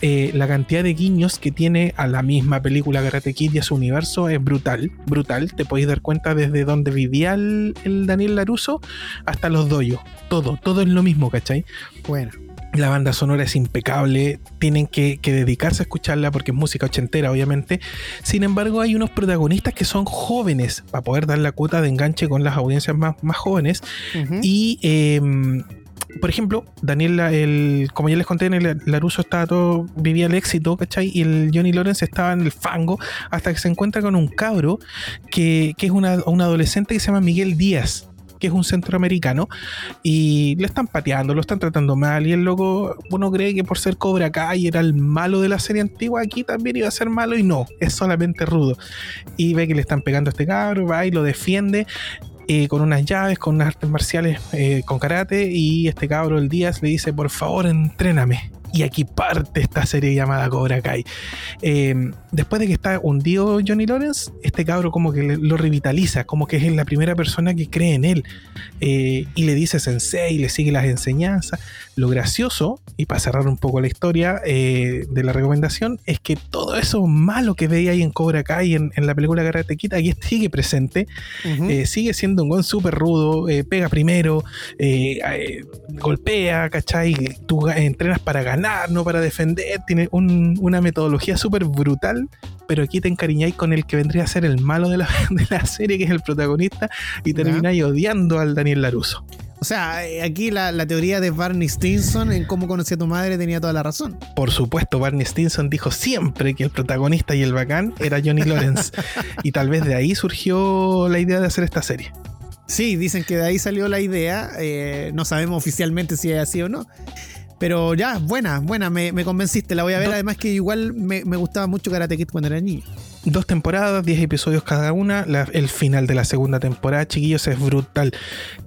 Eh, la cantidad de guiños que tiene a la misma película Karate Kid y a su universo es brutal, brutal. Te podéis dar cuenta desde donde vivía el, el Daniel Laruso hasta los doyos. Todo, todo es lo mismo, ¿cachai? Bueno. La banda sonora es impecable, tienen que, que dedicarse a escucharla porque es música ochentera, obviamente. Sin embargo, hay unos protagonistas que son jóvenes para poder dar la cuota de enganche con las audiencias más, más jóvenes. Y, eh, por ejemplo, Daniel, el, como ya les conté, en el Laruso estaba todo, vivía el éxito, ¿cachai? Y el Johnny Lawrence estaba en el fango hasta que se encuentra con un cabro que, que es una, un adolescente que se llama Miguel Díaz que es un centroamericano, y le están pateando, lo están tratando mal, y el loco, uno cree que por ser Cobra Kai era el malo de la serie antigua, aquí también iba a ser malo, y no, es solamente rudo. Y ve que le están pegando a este cabro, va y lo defiende, eh, con unas llaves, con unas artes marciales, eh, con karate, y este cabro el Díaz le dice, por favor, entréname. Y aquí parte esta serie llamada Cobra Kai. Eh, después de que está hundido Johnny Lawrence, este cabro como que lo revitaliza, como que es la primera persona que cree en él. Eh, y le dice sensei, le sigue las enseñanzas. Lo gracioso, y para cerrar un poco la historia eh, de la recomendación, es que todo eso malo que veía ahí en Cobra Kai, en, en la película Karate Kid, aquí sigue presente. Sigue siendo un gon súper rudo, pega primero, golpea, ¿cachai? Tú entrenas para ganar, no para defender, tiene un- una metodología súper brutal, pero aquí te encariñáis con el que vendría a ser el malo de la, (laughs) de la serie, que es el protagonista, y termináis odiando al Daniel Laruso. O sea, eh, aquí la, la teoría de Barney Stinson en cómo conocí a tu madre tenía toda la razón. Por supuesto, Barney Stinson dijo siempre que el protagonista y el bacán era Johnny Lawrence, (laughs) y tal vez de ahí surgió la idea de hacer esta serie. Sí, dicen que de ahí salió la idea. eh, no sabemos oficialmente si es así o no. Pero ya, buena, buena, me, me convenciste, la voy a ver. Además que igual me, me gustaba mucho Karate Kid cuando era niño. Dos temporadas, 10 episodios cada una. la- el final de la segunda temporada, chiquillos, es brutal.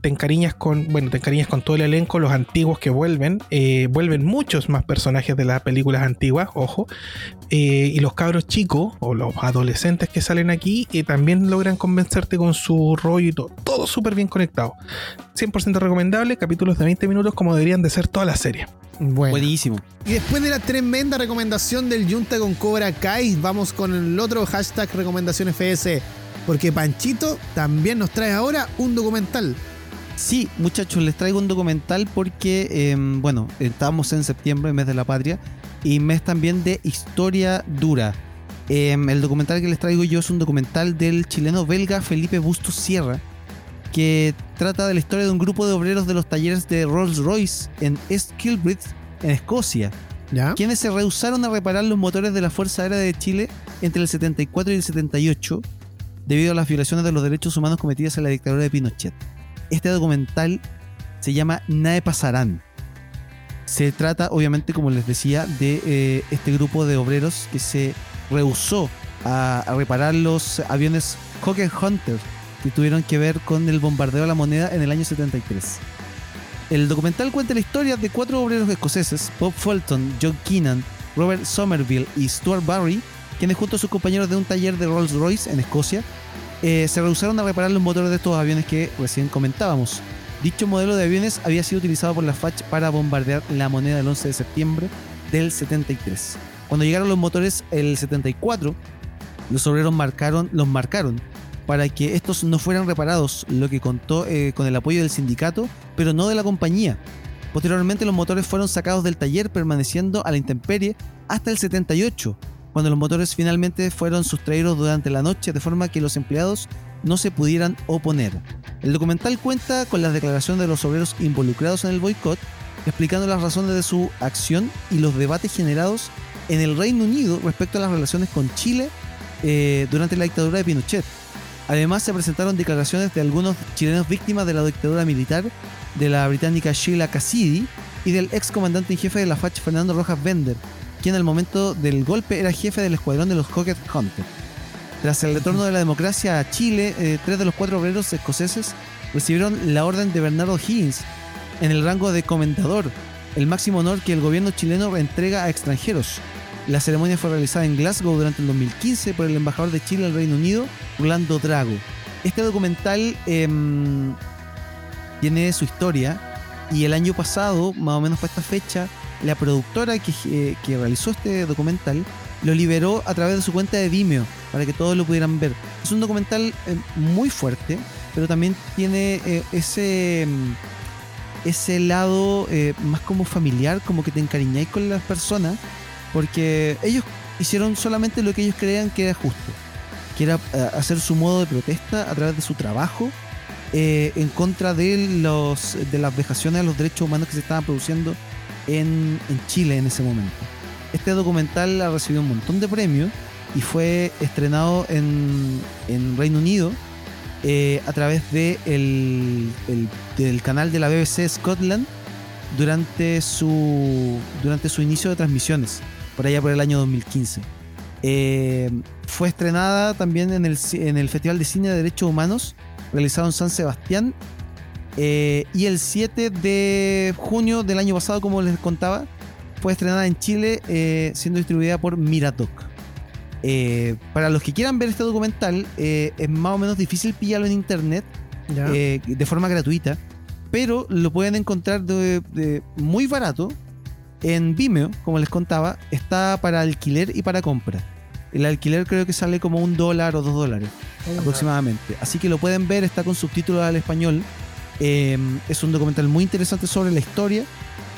Te encariñas con, bueno, te encariñas con todo el elenco, los antiguos que vuelven. eh, vuelven muchos más personajes de las películas antiguas, ojo. Eh, y los cabros chicos o los adolescentes que salen aquí eh, también logran convencerte con su rollo y todo. Todo súper bien conectado. 100% recomendable, capítulos de 20 minutos como deberían de ser todas las series. Bueno. Buenísimo. Y después de la tremenda recomendación del Junta con Cobra Kai, vamos con el otro hashtag recomendación FS. Porque Panchito también nos trae ahora un documental. Sí, muchachos, les traigo un documental porque, eh, bueno, estamos en septiembre, mes de la patria, y mes también de historia dura. Em, el documental que les traigo yo es un documental del chileno belga Felipe Bustos Sierra, que trata de la historia de un grupo de obreros de los talleres de Rolls Royce en East Kilbride, en Escocia, ¿Ya? quienes se rehusaron a reparar los motores de la Fuerza Aérea de Chile entre el 74 y el 78 debido a las violaciones de los derechos humanos cometidas en la dictadura de Pinochet. Este documental se llama Nae Pasarán. Se trata, obviamente, como les decía, de eh, este grupo de obreros que se rehusó a, reparar los aviones Hawker Hunter que tuvieron que ver con el bombardeo a la moneda en el año 73. El documental cuenta la historia de cuatro obreros escoceses, Bob Fulton, John Keenan, Robert Somerville y Stuart Barry, quienes junto a sus compañeros de un taller de Rolls Royce en Escocia, eh, se rehusaron a reparar los motores de estos aviones que recién comentábamos. Dicho modelo de aviones había sido utilizado por la FACH para bombardear la moneda el 11 de septiembre del 73. Cuando llegaron los motores el 74, los obreros marcaron, los marcaron para que estos no fueran reparados, lo que contó eh, con el apoyo del sindicato, pero no de la compañía. Posteriormente los motores fueron sacados del taller permaneciendo a la intemperie hasta el 78, cuando los motores finalmente fueron sustraídos durante la noche de forma que los empleados no se pudieran oponer. El documental cuenta con las declaraciones de los obreros involucrados en el boicot, explicando las razones de su acción y los debates generados en el Reino Unido respecto a las relaciones con Chile eh, durante la dictadura de Pinochet. Además se presentaron declaraciones de algunos chilenos víctimas de la dictadura militar, de la británica Sheila Cassidy y del ex comandante en jefe de la FACH Fernando Rojas Bender, quien al momento del golpe era jefe del escuadrón de los Hawker Hunter. Tras el retorno de la democracia a Chile, eh, tres de los cuatro obreros escoceses recibieron la orden de Bernardo Higgins en el rango de comendador, el máximo honor que el gobierno chileno entrega a extranjeros. La ceremonia fue realizada en Glasgow durante el 2015 por el embajador de Chile al Reino Unido, Orlando Drago. Este documental em, tiene su historia y el año pasado, más o menos para esta fecha, la productora que, eh, que realizó este documental lo liberó a través de su cuenta de Vimeo para que todos lo pudieran ver. Es un documental eh, muy fuerte, pero también tiene eh, ese, mm, ese lado eh, más como familiar, como que te encariñáis con las personas, porque ellos hicieron solamente lo que ellos creían que era justo, que era hacer su modo de protesta a través de su trabajo en contra de, los, de las vejaciones a los derechos humanos que se estaban produciendo en, en Chile en ese momento. Este documental ha recibido un montón de premios y fue estrenado en, en Reino Unido eh, a través de el, el- del canal de la BBC Scotland durante su, durante su inicio de transmisiones, por allá por el año 2015. Eh, fue estrenada también en el, en el Festival de Cine de Derechos Humanos, realizado en San Sebastián. eh, y el 7 de junio del año pasado, como les contaba, fue estrenada en Chile, eh, siendo distribuida por Miradoc. Eh, para los que quieran ver este documental, eh, es más o menos difícil pillarlo en internet de forma gratuita, pero lo pueden encontrar de, de muy barato en Vimeo, como les contaba, está para alquiler y para compra. El alquiler creo que sale como un dólar o dos dólares aproximadamente. Así que lo pueden ver, está con subtítulos al español. Eh, es un documental muy interesante sobre la historia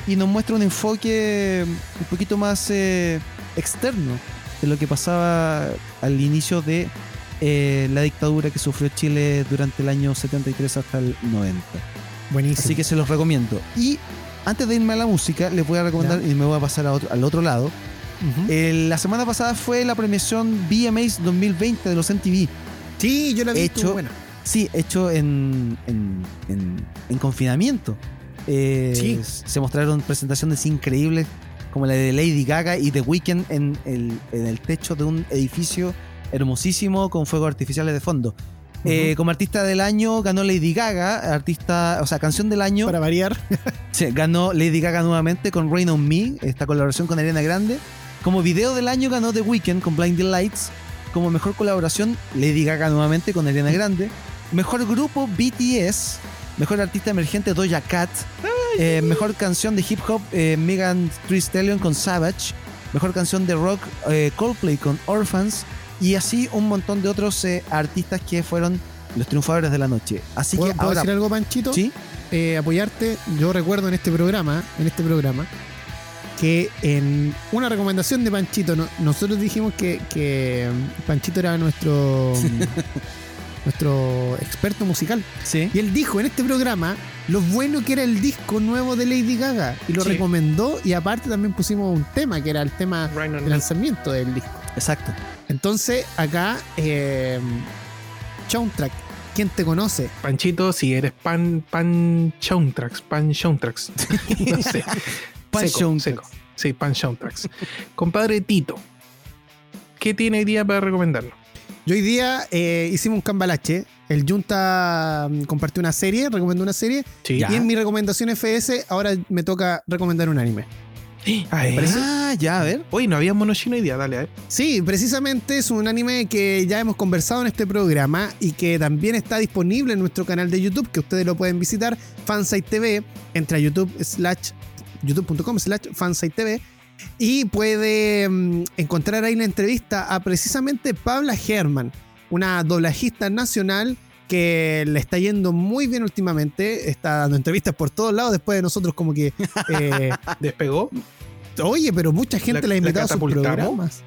y nos muestra un enfoque un poquito más eh, externo de lo que pasaba al inicio de eh, la dictadura que sufrió Chile durante el año 73 hasta el 90. Buenísimo. Así que se los recomiendo. Y antes de irme a la música, les voy a recomendar y me voy a pasar a otro- al otro lado. Eh, la semana pasada fue la premiación VMAs 2020 de los MTV. sí, yo la vi. hecho-. Sí, hecho en, en, en- en confinamiento. Eh, Sí. Se mostraron presentaciones increíbles, como la de Lady Gaga y The Weeknd en el, en el techo de un edificio hermosísimo con fuegos artificiales de fondo. Eh, como artista del año ganó Lady Gaga, artista, o sea, canción del año. Para variar. (laughs) Sí, ganó Lady Gaga nuevamente con Rain on Me, esta colaboración con Ariana Grande. Como video del año ganó The Weeknd con Blinding Lights. Como mejor colaboración, Lady Gaga nuevamente con Ariana Grande. Mejor grupo, BTS. Mejor artista emergente, Doja Cat. Eh, mejor canción de hip hop, eh, Megan Thee Stallion con Savage. Mejor canción de rock, eh, Coldplay con Orphans. Y así un montón de otros eh, artistas que fueron los triunfadores de la noche. Así ¿Puedo, que puedo ahora... decir algo, Panchito? ¿Sí? Eh, apoyarte. Yo recuerdo en este programa, en este programa, que en una recomendación de Panchito, no- nosotros dijimos que, que Panchito era nuestro, (laughs) nuestro experto musical. Sí. Y él dijo en este programa lo bueno que era el disco nuevo de Lady Gaga. Y lo Sí. recomendó. Y aparte también pusimos un tema que era el tema Right me. lanzamiento del disco. Exacto. Entonces, acá, eh, Soundtrack, ¿quién te conoce? Panchito, si eres pan, pan soundtracks, pan soundtracks. (laughs) no sé. Pan Seco, soundtracks. seco. Sí, pan soundtracks. Compadre Tito, ¿qué tiene hoy día para recomendarnos? Y hoy día eh, hicimos un cambalache. El Junta mm, compartió una serie, recomendó una serie. Sí. Ya. Y en mi recomendación FS, ahora me toca recomendar un anime. Ah. Ah, ya, a ver. Hoy no había monochino hoy día, dale, a ver. Sí, precisamente es un anime que ya hemos conversado en este programa y que también está disponible en nuestro canal de YouTube, que ustedes lo pueden visitar, Fansite TV, entra a YouTube slash youtube.com slash Fansite TV y puede mm, encontrar ahí la entrevista a precisamente Pabla Herman, una doblajista nacional que le está yendo muy bien últimamente, está dando entrevistas por todos lados después de nosotros como que... (laughs) eh, Despegó. Oye, pero mucha gente ¿La- la, ha la invitado a sus programas.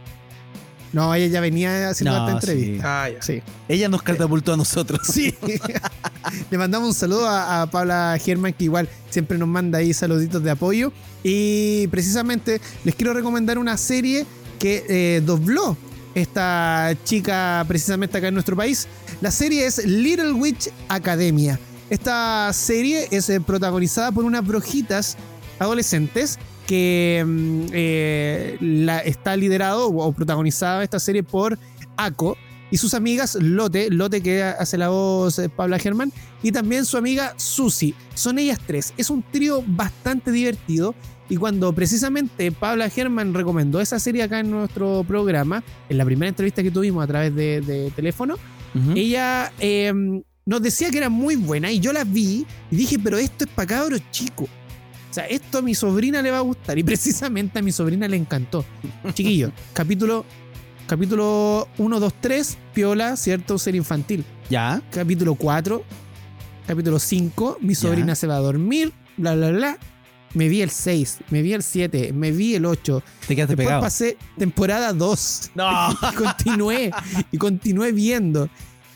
No, ella ya venía haciendo No, harta entrevista. Ah, ya. Sí. Ella nos catapultó a nosotros. Sí. (laughs) Le mandamos un saludo a, a Paula Germán, que igual siempre nos manda ahí saluditos de apoyo. Y precisamente les quiero recomendar una serie que eh, dobló esta chica precisamente acá en nuestro país. La serie es Little Witch Academia. Esta serie es eh, protagonizada por unas brujitas adolescentes que mm, eh, la, está liderado o protagonizada esta serie por Ako y sus amigas Lote, Lote que hace la voz de Pabla Germán, y también su amiga Susi. Son ellas tres. Es un trío bastante divertido. Y cuando precisamente Pabla Germán recomendó esa serie acá en nuestro programa, en la primera entrevista que tuvimos a través de, de teléfono, ella eh, nos decía que era muy buena y yo la vi y dije, pero esto es para cabros chicos. Sea, esto a mi sobrina le va a gustar y precisamente a mi sobrina le encantó. Chiquillo, (laughs) capítulo, capítulo 1, 2, 3, Piola, ¿cierto? Ser infantil. Ya. Capítulo 4, capítulo 5, mi sobrina se va a dormir, bla, bla, bla. Me vi el 6, me vi el 7, me vi el 8. Te quedaste Después pegado. pasé temporada 2 No. (laughs) y continué y continué viendo.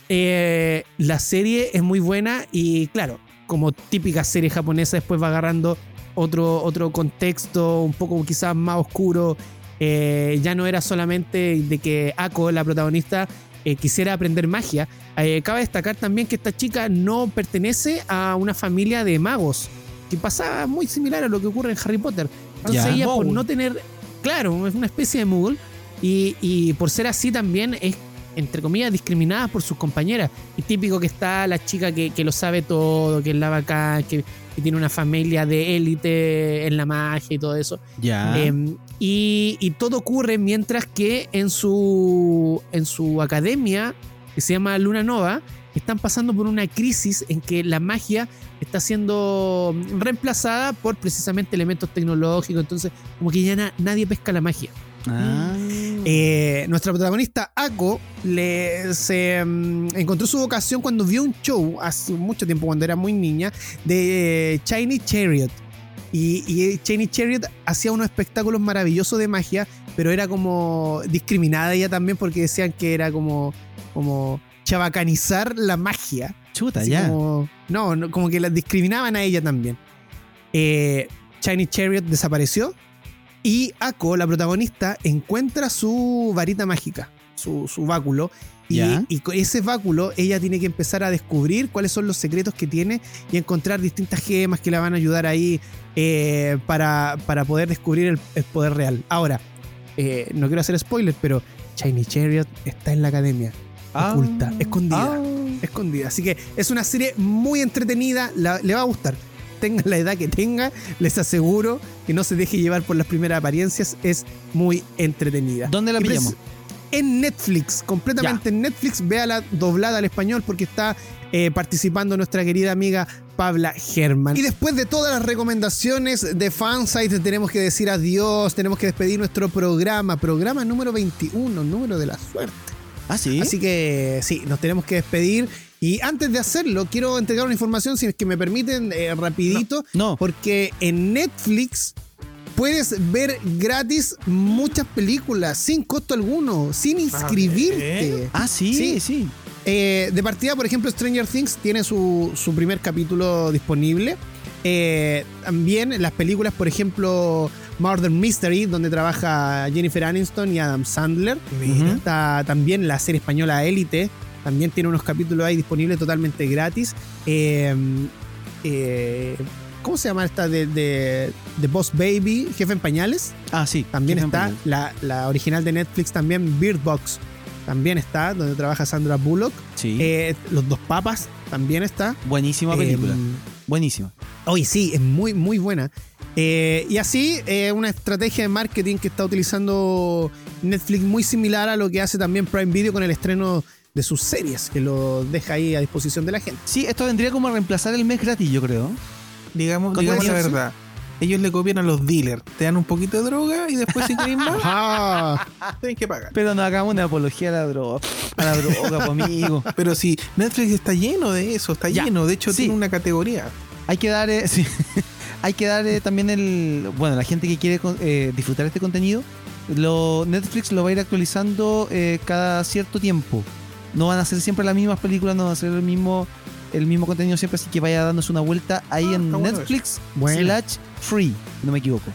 Eh, la serie es muy buena y claro, como típica serie japonesa, después va agarrando otro, otro contexto, un poco quizás más oscuro. Eh, ya no era solamente de que Ako, la protagonista, eh, quisiera aprender magia. Eh, cabe destacar también que esta chica no pertenece a una familia de magos, que pasa muy similar a lo que ocurre en Harry Potter. Entonces ella por no tener, claro, es una especie de Moogle y, y por ser así también es, entre comillas, discriminada por sus compañeras. Y típico que está la chica que, que lo sabe todo, que es la bacán, que, que tiene una familia de élite en la magia y todo eso. Ya. Eh, y, y todo ocurre mientras que en su, en su academia, que se llama Luna Nova, están pasando por una crisis en que la magia está siendo reemplazada por precisamente elementos tecnológicos. Entonces, como que ya na- nadie pesca la magia. Ah. Eh, nuestra protagonista, Ako, le, se mm, encontró su vocación cuando vio un show hace mucho tiempo, cuando era muy niña, de Shiny Chariot. Y, y Shiny Chariot hacía unos espectáculos maravillosos de magia, pero era como discriminada ella también porque decían que era como, como chabacanizar la magia. Chuta, Así ya. como- no, no, como que la discriminaban a ella también. Eh, Shiny Chariot desapareció y Ako, la protagonista, encuentra su varita mágica, su, su báculo. Y, con ese báculo ella tiene que empezar a descubrir cuáles son los secretos que tiene y encontrar distintas gemas que la van a ayudar ahí eh, para, para poder descubrir el, el poder real. Ahora, eh, no quiero hacer spoilers, pero Shiny Chariot está en la academia, Ah. oculta, escondida Ah. escondida. Así que es una serie muy entretenida, la- le va a gustar. Tenga la edad que tenga, les aseguro que no se deje llevar por las primeras apariencias, es muy entretenida. ¿Dónde la Y pillamos? pres- En Netflix, completamente en Netflix, véala doblada al español porque está eh, participando nuestra querida amiga Pabla Germán. Y después de todas las recomendaciones de Fansite, tenemos que decir adiós, tenemos que despedir nuestro programa, programa número 21, número de la suerte. Ah, sí. Así que sí, nos tenemos que despedir. Y antes de hacerlo, quiero entregar una información, si es que me permiten, eh, rapidito, No. porque en Netflix puedes ver gratis muchas películas sin costo alguno, sin inscribirte. Ah, sí, Sí. sí. Eh, de partida, por ejemplo, Stranger Things tiene su, su primer capítulo disponible. Eh, también las películas, por ejemplo, Murder Mystery, donde trabaja Jennifer Aniston y Adam Sandler. Mira. Está también la serie española Élite. También tiene unos capítulos ahí disponibles totalmente gratis. Eh, eh, ¿Cómo se llama esta de, de, de Boss Baby? Jefe en pañales. Ah, sí. También Jefe está la, la original de Netflix, también Bird Box. También está, donde trabaja Sandra Bullock. Sí. Eh, Los dos papas también está. Buenísima película. Eh, Buenísima. Hoy sí, es muy, muy buena. Eh, y así, eh, una estrategia de marketing que está utilizando Netflix muy similar a lo que hace también Prime Video con el estreno de sus series, que lo deja ahí a disposición de la gente. Sí, esto vendría como a reemplazar el mes gratis, yo creo. Digamos, ¿Puede digamos la verdad. Ellos le copian a los dealers. Te dan un poquito de droga y después si queréis más, (laughs) tienen que pagar. Pero no hagamos una apología a la droga. A la droga, amigo. (laughs) Pero sí, Netflix está lleno de eso, está Ya, lleno. De hecho, sí. tiene una categoría. Hay que dar, eh, (laughs) sí. hay que dar eh, también el, bueno, la gente que quiere con- eh, disfrutar este contenido, lo, Netflix lo va a ir actualizando eh, cada cierto tiempo. No van a ser siempre las mismas películas, no van a ser el mismo, el mismo contenido siempre, así que vaya dándose una vuelta ahí Ah, en Netflix Bueno. slash free, no me equivoco.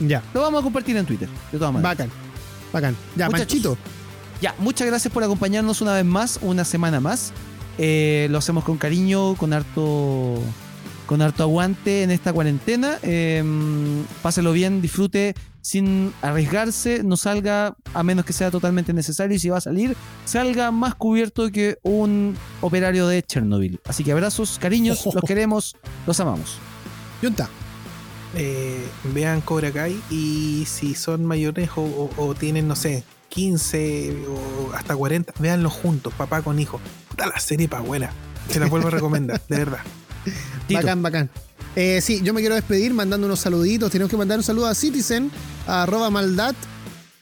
Ya, Lo vamos a compartir en Twitter, de todas maneras. bacán. Bacán. Ya, Muchachos. Panchito. Ya, muchas gracias por acompañarnos una vez más, una semana más. Eh, lo hacemos con cariño, con harto, con harto aguante en esta cuarentena. Eh, páselo bien, disfrute sin arriesgarse, no salga a menos que sea totalmente necesario y si va a salir, salga más cubierto que un operario de Chernobyl. Así que abrazos, cariños, los (laughs) queremos, los amamos. Yunta. Eh, vean Cobra Kai y si son mayores o, o- o tienen, no sé, 15 o hasta 40, véanlos juntos, papá con hijo. Puta la serie pa' buena. Se la vuelvo a recomendar, de verdad. (laughs) Tito. Bacán, bacán. Eh, sí, yo me quiero despedir mandando unos saluditos. Tenemos que mandar un saludo a Citizen, a arroba maldad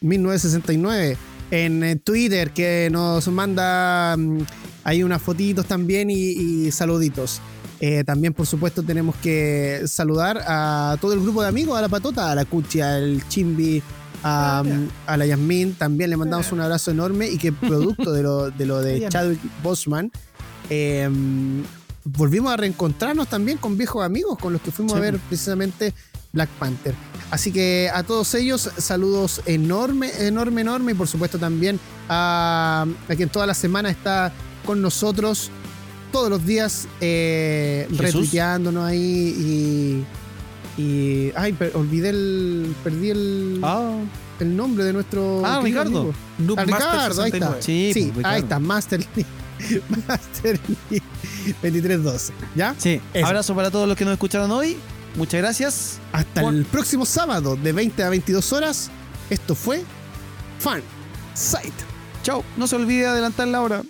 1969 en eh, Twitter, que nos manda mm, ahí unas fotitos también y, y saluditos. Eh, también, por supuesto, tenemos que saludar a todo el grupo de amigos, a la patota, a la Cuchi, al Chimbi, a, mm, a la Yasmin. También le mandamos un abrazo enorme y que producto de lo de, lo de Bien. Chadwick Bosman. eh, volvimos a reencontrarnos también con viejos amigos con los que fuimos Sí. a ver precisamente Black Panther. Así que a todos ellos, saludos enorme, enorme, enorme. Y por supuesto también a, a quien toda la semana está con nosotros todos los días, eh, retuiteándonos ahí y. y ay, per- olvidé el. Perdí el, Ah, el nombre de nuestro. Ah, Ricardo. Ah, Ricardo, ahí está. 69. sí, Sí, pues, ahí está, Master (laughs) Master 2312. ¿Ya? Sí, Eso. abrazo para todos los que nos escucharon hoy. Muchas gracias. Hasta Por- el próximo sábado de 20 a 22 horas. Esto fue Fan Site. Chao. No se olvide adelantar la hora.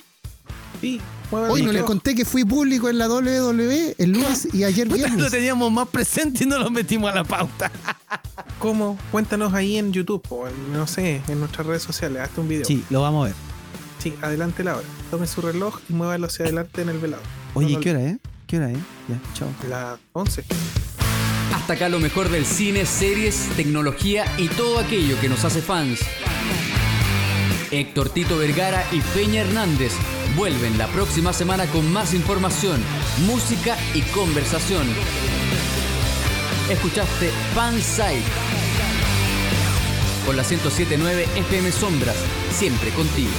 Sí, Hoy no les micro. conté que fui público en la WWE el lunes y ayer (laughs) Lo viernes. teníamos más presente y no lo metimos a la pauta. ¿Cómo? Cuéntanos ahí en YouTube o en, no sé, en nuestras redes sociales. Hazte un video. Sí, lo vamos a ver. Sí, adelante la hora. Tome su reloj y muévalo hacia adelante en el velado. Oye, No, ¿qué hora, eh? ¿Qué hora, eh? Ya, chao. La 11. Hasta acá lo mejor del cine, series, tecnología y todo aquello que nos hace fans. Héctor Tito Vergara y Peña Hernández vuelven la próxima semana con más información, música y conversación. Escuchaste Fansite por la 1079 FM Sombras, siempre contigo.